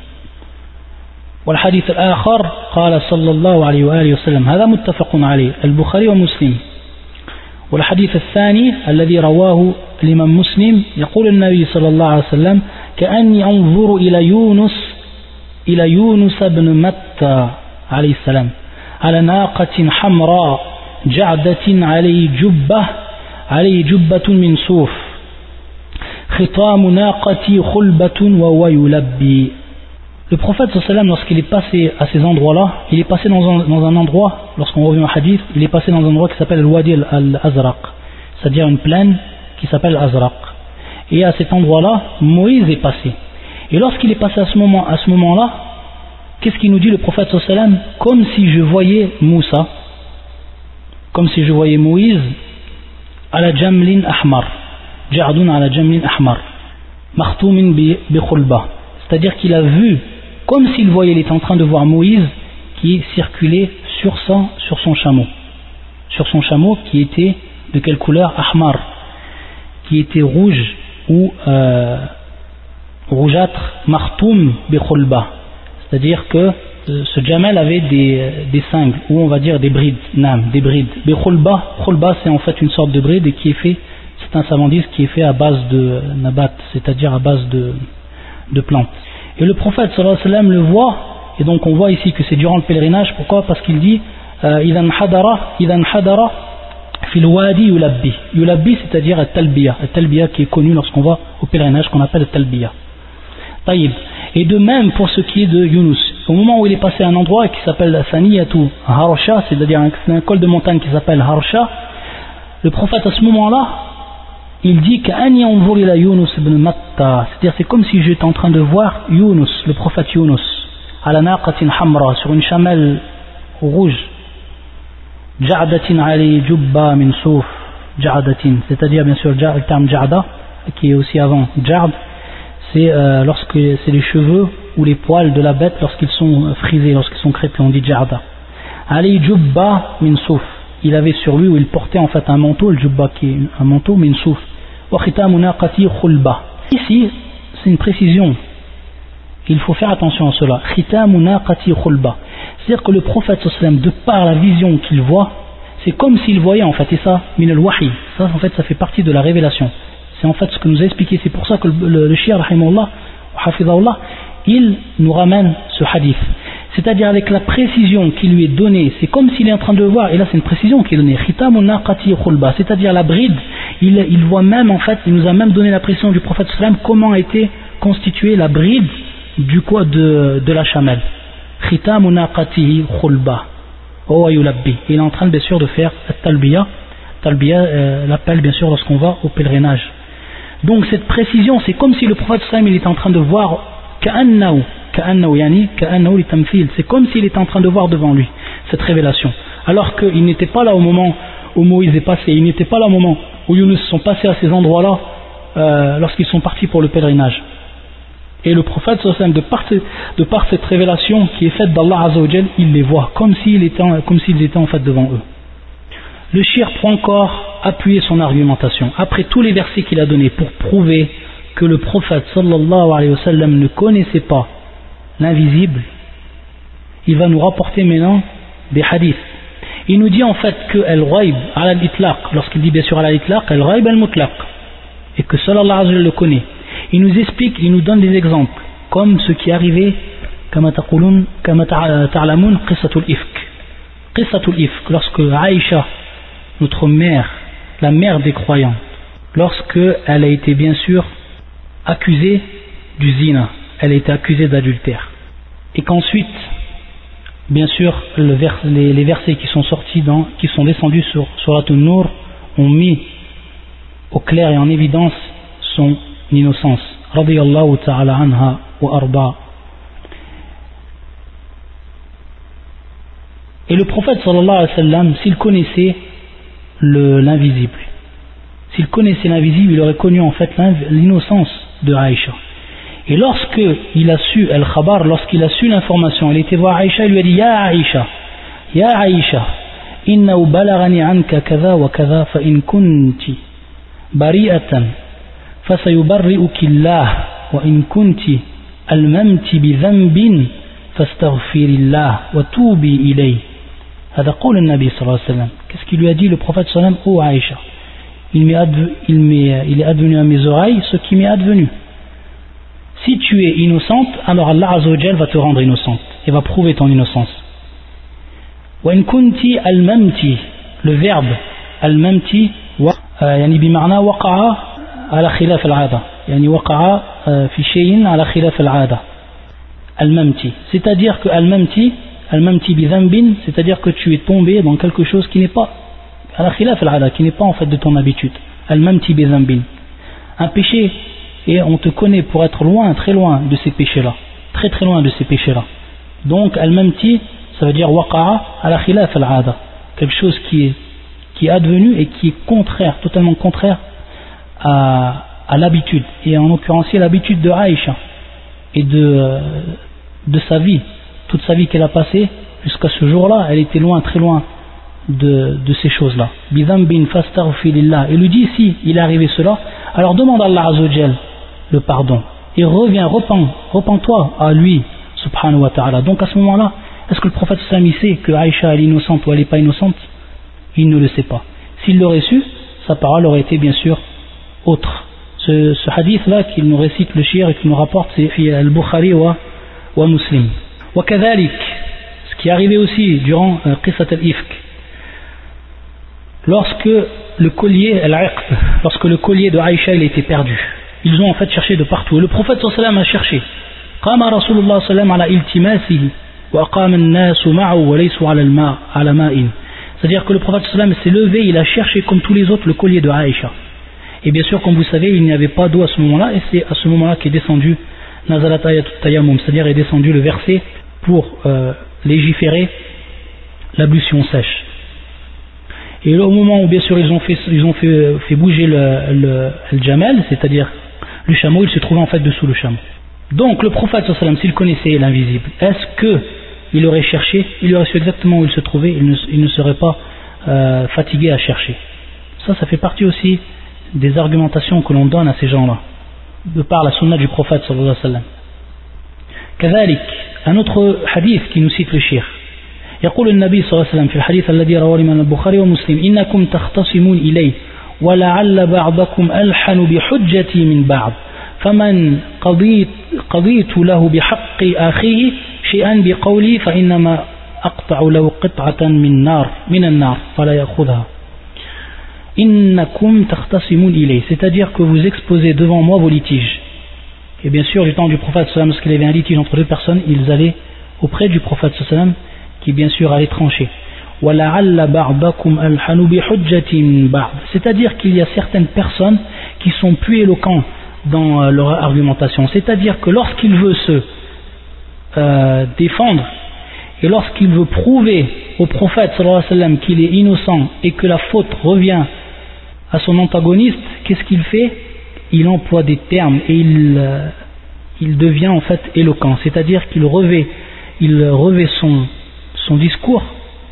والحديث الآخر قال صلى الله عليه وآله وسلم هذا متفق عليه البخاري ومسلم. والحديث الثاني الذي رواه الإمام مسلم يقول النبي صلى الله عليه وسلم كأني أنظر إلى يونس إلى يونس بن متى عليه السلام على ناقة حمراء جعدة عليه جبة عليه جبة من صوف ختام ناقتي خلبة وهو يلبي. Le prophète lorsqu'il est passé à ces endroits-là, il est passé dans un, endroit, lorsqu'on revient au hadith, il est passé dans un endroit qui s'appelle le Wadi al-Azraq, c'est-à-dire une plaine qui s'appelle Azraq. Et à cet endroit-là, Moïse est passé. Et lorsqu'il est passé à ce moment-là, qu'est-ce qu'il nous dit le prophète Comme si je voyais Moussa, comme si je voyais Moïse à la jamlin ahmar, ja'adun à la jamlin ahmar, mahtoumin bi C'est-à-dire qu'il a vu, comme s'il voyait, il était en train de voir Moïse qui circulait sur son, chameau. Sur son chameau qui était de quelle couleur? Ahmar, qui était rouge ou euh, rougeâtre, martoum bikhulba. C'est-à-dire que euh, ce jamel avait des, euh, des ou on va dire des brides, nam, des brides. Bikhulba, khulba c'est en fait une sorte de bride et qui est fait, c'est un savant qui est fait à base de nabat, c'est-à-dire à base de, de plantes. Et le prophète sallallahu alayhi le voit, et donc on voit ici que c'est durant le pèlerinage, pourquoi? Parce qu'il dit, idan hadara, idan hadara, fil wadi yulabbi. Yulabbi, c'est-à-dire à talbiya, talbiya qui est connu lorsqu'on va au pèlerinage qu'on appelle talbiya. Et de même pour ce qui est de Yunus. Au moment où il est passé à un endroit qui s'appelle Saniyatu Harsha, c'est-à-dire un, col de montagne qui s'appelle Harsha, le prophète à ce moment-là, il dit c'est-à-dire c'est comme si j'étais en train de voir Yunus, le prophète Yunus, sur une chamelle rouge, c'est-à-dire bien sûr le terme ja'da, qui est aussi avant ja'd, c'est euh, lorsque c'est les cheveux ou les poils de la bête lorsqu'ils sont frisés, lorsqu'ils sont crêpés, on dit souf, il avait sur lui, ou il portait en fait un manteau, le jubba qui est un manteau, min souf, Ici, c'est une précision. Il faut faire attention à cela. C'est-à-dire que le prophète de par la vision qu'il voit, c'est comme s'il voyait en fait, et ça, min al wahi. Ça, en fait, ça fait partie de la révélation. C'est en fait ce que nous a expliqué. C'est pour ça que le, le, shir, il nous ramène ce hadith c'est-à-dire avec la précision qui lui est donnée, c'est comme s'il est en train de voir, et là c'est une précision qui est donnée, c'est-à-dire la bride, il, voit même en fait, il nous a même donné la précision du prophète sallam comment a été constituée la bride du quoi de, la chamelle. Oh, il est en train bien sûr de faire talbiya, talbiya euh, l'appel bien sûr lorsqu'on va au pèlerinage. Donc cette précision, c'est comme si le prophète sallam il est en train de voir c'est comme s'il était en train de voir devant lui cette révélation. Alors qu'il n'était pas là au moment où Moïse est passé, il n'était pas là au moment où Yunus sont passés à ces endroits-là euh, lorsqu'ils sont partis pour le pèlerinage. Et le prophète, de par, de par cette révélation qui est faite d'Allah Azzawajal, il les voit comme s'ils étaient, étaient en fait devant eux. Le shir prend encore appuyer son argumentation, après tous les versets qu'il a donnés, pour prouver que le prophète sallallahu alayhi wa ne connaissait pas l'invisible, il va nous rapporter maintenant des hadiths. Il nous dit en fait que al-ghaib al-itlaq, lorsqu'il dit bien sûr al-itlaq, al-ghaib al-mutlaq, et que seul Allah le connaît. Il nous explique, il nous donne des exemples, comme ce qui est arrivé, ifk, lorsque Aïcha, notre mère, la mère des croyants, lorsque elle a été bien sûr accusée du zina, elle a été accusée d'adultère. Et qu'ensuite, bien sûr, les, versets qui sont sortis qui sont descendus sur Surat Nur ont mis au clair et en évidence son innocence. Radiyallahu ta'ala anha wa arba. Et le prophète sallallahu alayhi wa sallam, s'il connaissait l'invisible, s'il connaissait l'invisible, il aurait connu en fait l'innocence de Aïcha. Et lorsque il a su al-khabar, lorsqu'il a su l'information, il était voir Aïcha, il lui a dit Ya Aïcha, Ya Aïcha, inna balagani anka kaza wa kaza fa in kunti bari'atan fasayubarri'uki Allah wa in kunti almamti bi dhanbin fastaghfirillah wa tubi ilayh. هذا النبي صلى الله عليه وسلم qu'est-ce qu'il lui a dit le prophète صلى الله عليه وسلم oh Aïcha il est advenu à mes oreilles ce qui m'est advenu si tu es innocente, alors Allah Azzawajal va te rendre innocente et va prouver ton innocence. kunti al-mamti, le verbe al-mamti, euh, yani bimarna waqa'a ala khilaf al-'ada, yani waqa'a euh, fi shay'in ala khilaf al-'ada. Al-mamti, c'est-à-dire que al-mamti, al-mamti bi dhanbin, c'est-à-dire que tu es tombé dans quelque chose qui n'est pas ala khilaf al-'ada, qui n'est pas en fait de ton habitude. Al-mamti bi dhanbin. Un péché et on te connaît pour être loin, très loin de ces péchés-là, très très loin de ces péchés-là. Donc, al-mamti, ça veut dire waqa'a ala khilaf al-ada, quelque chose qui est, qui est advenu et qui est contraire, totalement contraire à, à l'habitude, et en l'occurrence l'habitude de Aïcha et de, de sa vie, toute sa vie qu'elle a passée jusqu'à ce jour-là, elle était loin, très loin de, de ces choses-là. Il lui dit si il est arrivé cela, alors demande à Allah Azzawajal le pardon. Et reviens, repens, repens-toi à lui, subhanahu wa ta'ala. Donc à ce moment-là, est-ce que le prophète Sami sait que Aïcha est innocente ou elle n'est pas innocente? Il ne le sait pas. S'il l'aurait su, sa parole aurait été bien sûr autre. Ce, hadith-là qu'il nous récite le shir et qu'il nous rapporte, c'est al-Bukhari wa, wa Muslim. Wa ce qui est arrivé aussi durant euh, Qisat al-Ifk, lorsque le collier, lorsque le collier de Aïcha il été perdu, ils ont en fait cherché de partout. Et le prophète sallam a cherché. C'est-à-dire que le prophète sallam s'est levé, il a cherché comme tous les autres le collier de Aïcha. Et bien sûr, comme vous savez, il n'y avait pas d'eau à ce moment-là, et c'est à ce moment-là qu'est descendu Nazalat Tayammum, c'est-à-dire est descendu le verset pour euh, légiférer l'ablution sèche. Et au moment où bien sûr ils ont fait, fait bouger le, le, jamel, c'est-à-dire le chameau, il se trouvait en fait dessous le chameau. Donc le prophète s'il connaissait l'invisible, est-ce que il aurait cherché, il aurait su exactement où il se trouvait, il ne, il ne serait pas euh, fatigué à chercher. Ça, ça fait partie aussi des argumentations que l'on donne à ces gens-là, de par la sunna du prophète sallallahu alayhi wa sallam. كذلك un autre hadith qui nous cite le shir يقول النبي صلى الله عليه وسلم في الحديث الذي رواه الإمام البخاري ومسلم إنكم تختصمون إلي ولعل بعضكم ألحن بحجتي من بعض فمن قضيت, قضيت له بحق أخيه شيئا بقولي فإنما أقطع له قطعة من نار من النار فلا يأخذها Innakum tahtasimun ilay, c'est-à-dire que vous exposez devant moi vos litiges. Et bien sûr, du temps du prophète sallam, lorsqu'il y avait un litige entre deux personnes, ils allaient auprès du prophète sallam, qui bien sûr allait trancher. C'est-à-dire qu'il y a certaines personnes qui sont plus éloquents dans euh, leur argumentation. C'est-à-dire que lorsqu'il veut se euh, défendre et lorsqu'il veut prouver au prophète qu'il est innocent et que la faute revient à son antagoniste, qu'est-ce qu'il fait? Il emploie des termes et il, euh, il devient en fait éloquent, c'est-à-dire qu'il revêt, son discours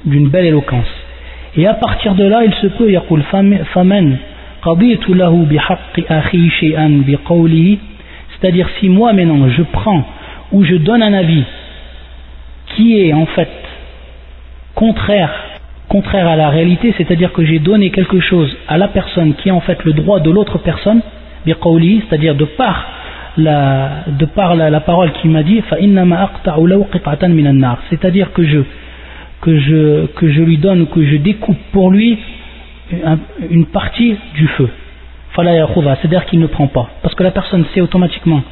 d'une belle éloquence. Et à partir de là, il se peut, c'est-à-dire si moi maintenant je prends ou je donne un avis qui est en fait contraire contraire à la réalité, c'est-à-dire que j'ai donné quelque chose à la personne qui a en fait le droit de l'autre personne, c'est-à-dire de par la, de par la, parole qui m'a dit, c'est-à-dire que je, que, je, que je lui donne, que je découpe pour lui une partie du feu. C'est-à-dire qu'il ne prend pas. Parce que la personne sait automatiquement,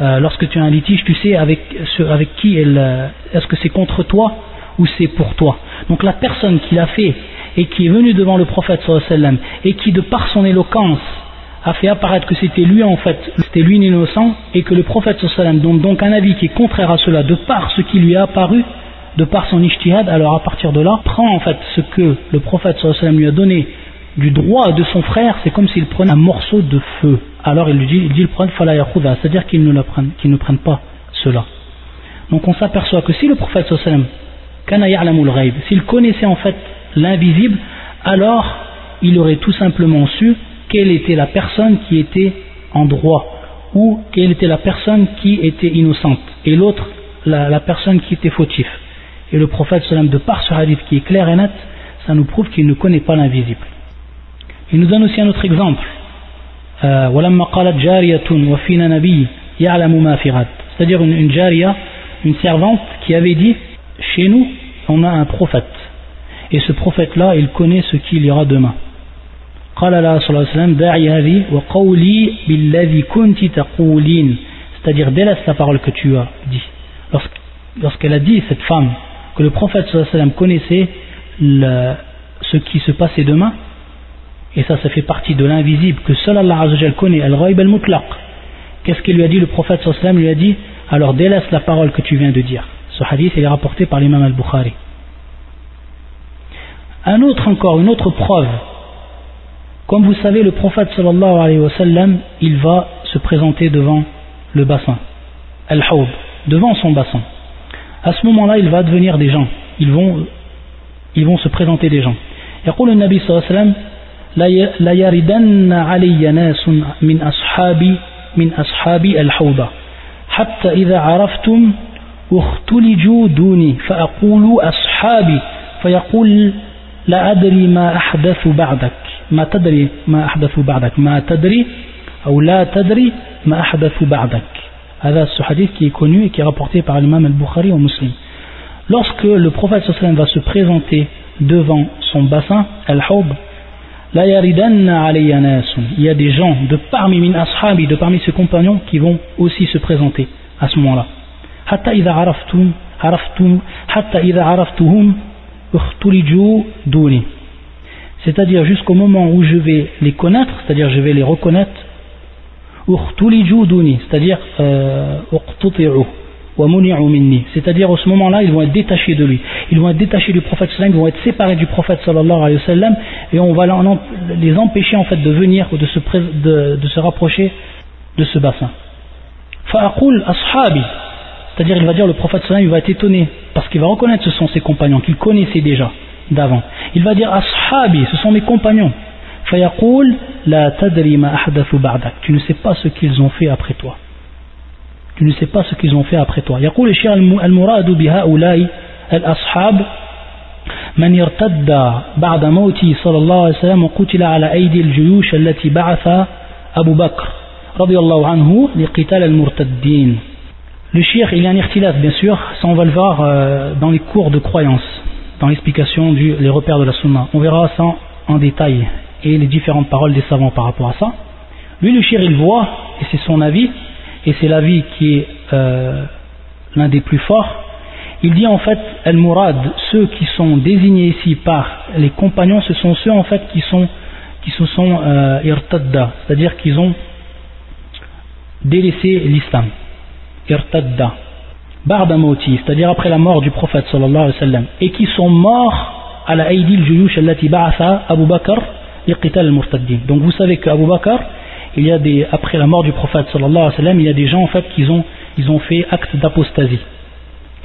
euh, lorsque tu as un litige, tu sais avec, avec qui elle, euh, est-ce que c'est contre toi ou c'est pour toi. Donc la personne qui l'a fait et qui est venue devant le prophète sallam et qui de par son éloquence a fait apparaître que c'était lui en fait, c'était lui l'innocent et que le prophète sallam donne donc un avis qui est contraire à cela de par ce qui lui a apparu, de par son ishtihad, alors à partir de là, prend en fait ce que le prophète lui a donné du droit de son frère, c'est comme s'il prenait un morceau de feu. Alors il lui dit, il dit le prophète c'est-à-dire qu'il ne, ne prenne pas cela. Donc on s'aperçoit que si le prophète sallam s'il connaissait en fait l'invisible, alors il aurait tout simplement su quelle était la personne qui était en droit ou quelle était la personne qui était innocente et l'autre la, personne qui était fautif. Et le prophète de par ce hadith qui est clair et net, ça nous prouve qu'il ne connaît pas l'invisible. Il nous donne aussi un autre exemple. Euh, c'est-à-dire une, une jaria, une servante qui avait dit chez nous on a un prophète. Et ce prophète-là, il connaît ce qu'il y aura demain. c'est-à-dire délaisse la parole que tu as dit lorsqu'elle a dit cette femme le prophète connaissait ce qui se passait demain et ça ça fait partie de l'invisible que seul Allah connaît qu'est-ce qu'il lui a dit le prophète lui a dit alors délaisse la parole que tu viens de dire ce hadith est rapporté par l'imam al-Bukhari. Un autre encore, une autre preuve. Comme vous savez, le prophète sallallahu alayhi wa sallam, il va se présenter devant le bassin, al-Hawb, devant son bassin. À ce moment-là, il va devenir des gens. Ils vont, ils vont se présenter des gens. يقول النبي صلى الله عليه وسلم لا يردن علي ناس من أصحابي من أصحابي الحوضة حتى إذا عرفتم اختلجوا دوني فأقول أصحابي. فيقول لا أدري ما أحدث بعدك. ما تدري ما أحدث بعدك. ما تدري أو لا تدري ما أحدث بعدك. ce hadith qui est connu et qui est rapporté par l'imam al-Bukhari au muslim. Lorsque le prophète sallam va se présenter devant son bassin, al-Hawb, il y a des gens de parmi min ashabi, de parmi ses compagnons qui vont aussi se présenter à ce moment-là. C'est-à-dire jusqu'au moment où je vais les connaître, c'est-à-dire je vais les reconnaître, c'est-à-dire euh, c'est-à-dire au ce moment-là ils vont être détachés de lui. Ils vont être détachés du prophète ils vont être séparés du prophète sallallahu alayhi wa sallam et on va les empêcher en fait de venir ou de se, de, de se rapprocher de ce bassin. Ashabi c'est-à-dire il va dire le prophète sallallahu il va être étonné parce qu'il va reconnaître ce sont ses compagnons qu'il connaissait déjà d'avant. Il va dire ashabi ce sont mes compagnons فيقول لا تدري ما أحدث بعدك tu ne sais pas ce qu'ils ont fait après toi tu ne sais pas ce qu'ils ont fait après toi يقول الشيخ المراد بهؤلاء الأصحاب من ارتد بعد موته صلى الله عليه وسلم وقتل على أيدي الجيوش التي بعث أبو بكر رضي الله عنه لقتال المرتدين Le shir, il y a un irtilaf, bien sûr, ça on va le voir euh, dans les cours de croyance, dans l'explication des repères de la sunna. On verra ça en détail et les différentes paroles des savants par rapport à ça. Lui, le shir, il voit, et c'est son avis, et c'est l'avis qui est euh, l'un des plus forts, il dit en fait, Al-Murad, ceux qui sont désignés ici par les compagnons, ce sont ceux en fait qui sont qui se sont euh, irtadda, c'est-à-dire qu'ils ont délaissé l'islam. Irtadda. Bardamoti, c'est-à-dire après la mort du prophète sallallahu alayhi wa et qui sont morts à la Aïdil Juyush allati ba'atha Abu Bakr donc vous savez qu'Abu Bakr, il y a des, après la mort du prophète sallallahu il y a des gens en fait qui ont, ils ont fait acte d'apostasie.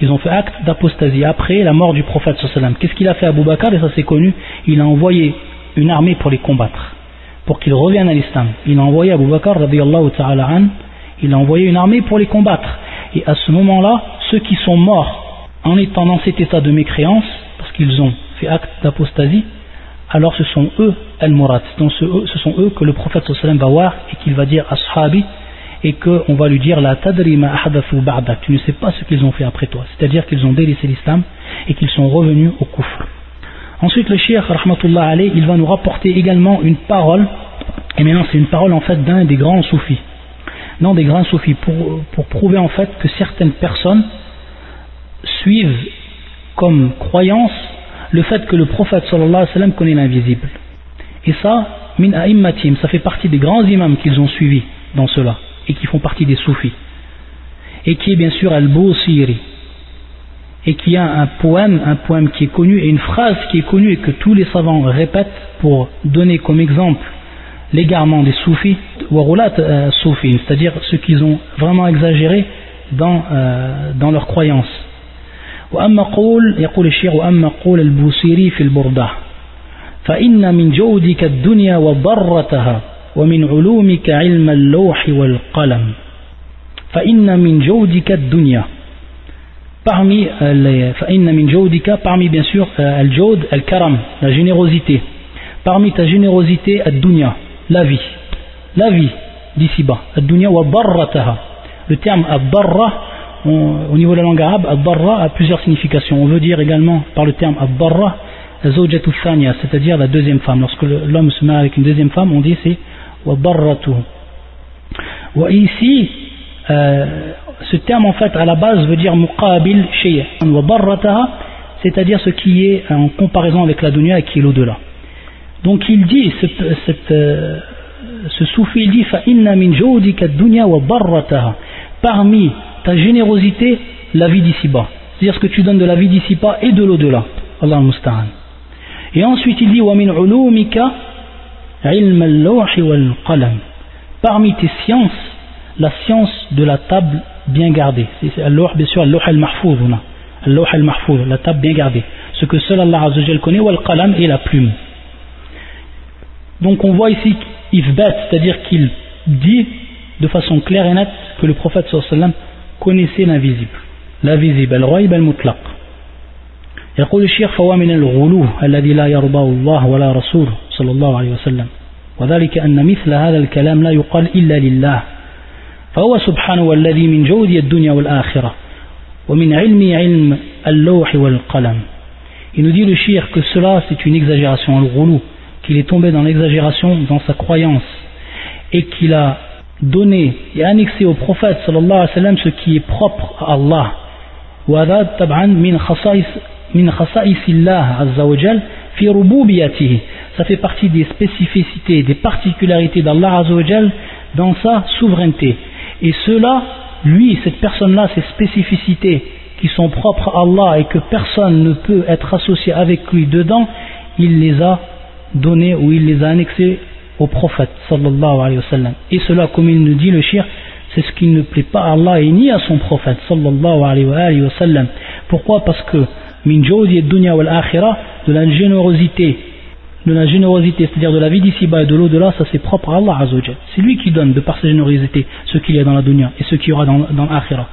Ils ont fait acte d'apostasie après la mort du prophète sallallahu alayhi wa. Qu'est-ce qu'il a fait Abu Bakr? Et ça c'est connu, il a envoyé une armée pour les combattre, pour qu'ils reviennent à l'islam. Il a envoyé Abu Bakr, ta'ala an, il a envoyé une armée pour les combattre. Et à ce moment-là, ceux qui sont morts en étant dans cet état de mécréance, parce qu'ils ont fait acte d'apostasie, alors ce sont eux al-murad, ce sont eux que le prophète sallam va voir et qu'il va dire ashabi et qu'on va lui dire la tadri ma ba'dak, tu ne sais pas ce qu'ils ont fait après toi, c'est-à-dire qu'ils ont délaissé l'islam et qu'ils sont revenus au kufr. Ensuite le cheikh rahmatullah alayhi, il va nous rapporter également une parole. Et maintenant c'est une parole en fait d'un des grands soufis. Non des grands soufis pour, pour prouver en fait que certaines personnes suivent comme croyance le fait que le prophète connaît l'invisible. Et ça, min a'immatim, ça fait partie des grands imams qu'ils ont suivis dans cela, et qui font partie des soufis. Et qui est bien sûr Al-Bosiri, et qui a un poème, un poème qui est connu, et une phrase qui est connue et que tous les savants répètent pour donner comme exemple l'égarement des soufis, warulat euh, soufis, c'est-à-dire ceux qui ont vraiment exagéré dans, euh, dans leurs croyances. وأما قول يقول الشيخ وأما قول البوصيري في البردة فإن من جودك الدنيا وضرتها ومن علومك علم اللوح والقلم. فإن من جودك الدنيا. Parmi فإن من جودك parmi bien sûr الجود الكرم la générosité. Parmi ta générosité الدنيا la vie. La vie d'ici-bas الدنيا وضرتها. Le terme الضرة au niveau de la langue arabe, ad a plusieurs significations. On veut dire également par le terme ad-darra, c'est-à-dire la deuxième femme. Lorsque l'homme se marie avec une deuxième femme, on dit c'est wadarratu. Ici, euh, ce terme en fait à la base veut dire muqabil shay' c'est-à-dire ce qui est en comparaison avec la dunya et qui est l'au-delà. Donc il dit, euh, ce soufi, il dit fa inna min dunya wa parmi ta générosité la vie d'ici-bas. C'est-à-dire ce que tu donnes de la vie d'ici-bas et de l'au-delà. Allah musta'an. Et ensuite il dit وَمِنْ عُلُومِكَ عِلْمَ اللَّوْحِ وَالْقَلَمِ Parmi tes sciences, la science de la table bien gardée. C'est Allah, bien sûr, al al-mahfouz. al-mahfouz, la table bien gardée. Ce que seul Allah Azzawajal connaît, ou al-qalam et la plume. Donc on voit ici ifbat, c'est-à-dire qu'il dit de façon claire et nette que le prophète sallallahu alayhi wa sallam connaissez l'invisible. L'invisible الغيب المطلق يقول الشيخ فهو من الغلو الذي لا يرضى الله ولا رسوله صلى الله عليه وسلم. وذلك أن مثل هذا الكلام لا يقال إلا لله. فهو سبحانه الذي من جود الدنيا والآخرة ومن علم علم اللوح والقلم. Il nous dit le shir que cela c'est une exagération, le roulou, qu'il est tombé dans l'exagération dans sa croyance et qu'il a donner et annexer au prophète sallallahu alayhi wa sallam ce qui est propre à Allah وهذا طبعا من خصائص من خصائص الله عز وجل في ربوبيته ça fait partie des spécificités, des particularités d'Allah Azzawajal dans sa souveraineté. Et cela, lui, cette personne-là, ces spécificités qui sont propres à Allah et que personne ne peut être associé avec lui dedans, il les a données ou il les a annexées au prophète sallallahu alayhi wa. Et cela, comme il nous dit le shir, c'est ce qui ne plaît pas à Allah et ni à son prophète sallallahu alayhi wa. Pourquoi? Parce que min dunya wal akhirah, de la générosité, de la générosité, c'est-à-dire de la vie d'ici-bas et de l'au-delà, ça c'est propre à Allah Azzawajal. C'est lui qui donne de par sa générosité ce qu'il y a dans la dunya et ce qu'il y aura dans, dans l'akhirah.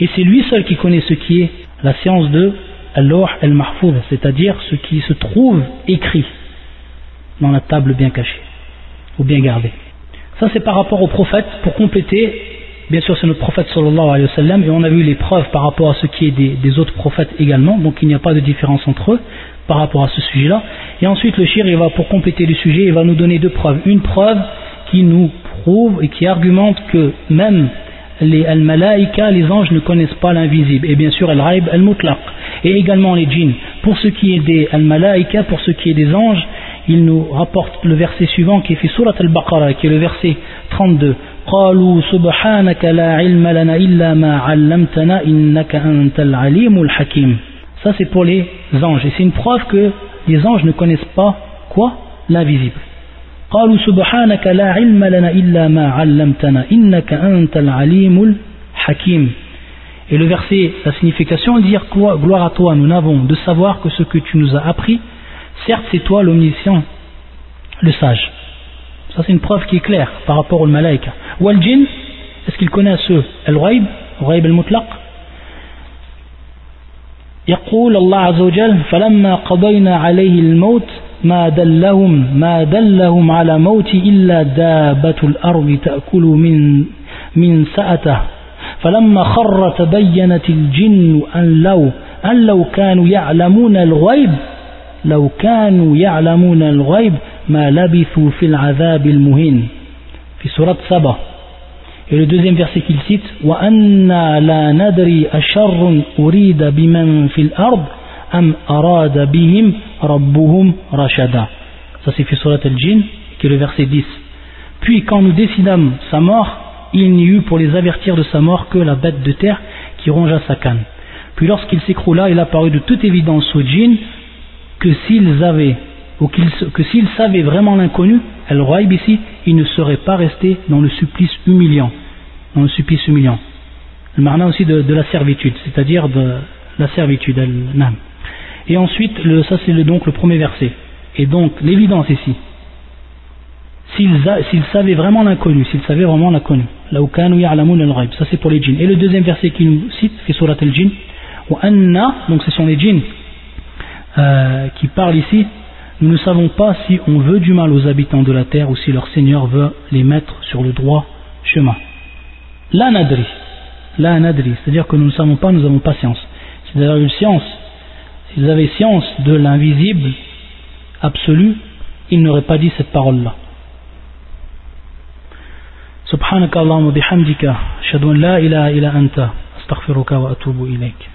Et c'est lui seul qui connaît ce qui est la science de Allah al-Mahfouz, c'est-à-dire ce qui se trouve écrit dans la table bien cachée ou bien gardée. Ça c'est par rapport au prophète pour compléter Bien sûr, c'est notre prophète sallallahu alayhi wa sallam, et on a vu les preuves par rapport à ce qui est des, autres prophètes également, donc il n'y a pas de différence entre eux par rapport à ce sujet-là. Et ensuite, le shir, il va, pour compléter le sujet, il va nous donner deux preuves. Une preuve qui nous prouve et qui argumente que même les al-malaïka, les anges ne connaissent pas l'invisible, et bien sûr, al-raib, al-mutlaq, et également les djinns. Pour ce qui est des al-malaïka, pour ce qui est des anges, il nous rapporte le verset suivant qui est fait surat al-Baqarah, qui est le verset 32. قالوا سبحانك لا علم لنا إلا ما علمتنا إنك أنت العليم الحكيم ça c'est pour les anges et c'est une preuve que les anges ne connaissent pas quoi l'invisible قالوا سبحانك لا علم لنا إلا ما علمتنا إنك أنت العليم الحكيم et le verset, la signification, dire gloire à toi, nous n'avons de savoir que ce que tu nous as appris, certes c'est toi l'omniscient, le sage. Ça c'est une preuve qui est claire par rapport au malaïka. Ou al jinn, est-ce qu'il connaît ce Al-Ghaib, Ghaib al-Mutlaq يقول الله عز وجل فلما قضينا عليه الموت ما دلهم ما دلهم على موت إلا دابة الأرض تأكل من من سأته فلما خر تبينت الجن أن لو أن لو كانوا يعلمون الغيب لو كانوا يعلمون الغيب ما لبثوا في العذاب المهين في سورة سبا Et le deuxième verset qu'il cite وَأَنَّا لَا نَدْرِي أَشَرٌ أُرِيدَ بِمَنْ فِي الْأَرْضِ أَمْ أَرَادَ بِهِمْ رَبُّهُمْ رَشَدًا Ça c'est fait surat al-Jinn, qui est le verset 10. Puis quand nous décidâmes sa mort, il n'y eut pour les avertir de sa mort que la bête de terre qui rongea sa canne. Puis lorsqu'il s'écroula, il apparut de toute évidence aux djinns que s'ils avaient ou que s'ils savaient vraiment l'inconnu, al ici, ils ne seraient pas restés dans le supplice humiliant. Dans le supplice humiliant. Marna aussi de, la servitude, c'est-à-dire de la servitude, al-nam. Et ensuite, le, ça c'est donc le premier verset. Et donc, l'évidence ici, s'ils savaient vraiment l'inconnu, s'ils savaient vraiment l'inconnu, ça c'est pour les djinns. Et le deuxième verset qu'il nous cite, fait surat al-jinn, donc ce sont les djinns euh, qui parlent ici, nous ne savons pas si on veut du mal aux habitants de la terre ou si leur Seigneur veut les mettre sur le droit chemin. La nadri, la nadri, c'est-à-dire que nous ne savons pas, nous n'avons pas science. C'est-à-dire une science. S'ils avaient science de l'invisible absolu, ils n'auraient pas dit cette parole-là. سبحانك اللهم وبحمدك أشهد أن لا إله إلا أنت أستغفرك وأتوب إليك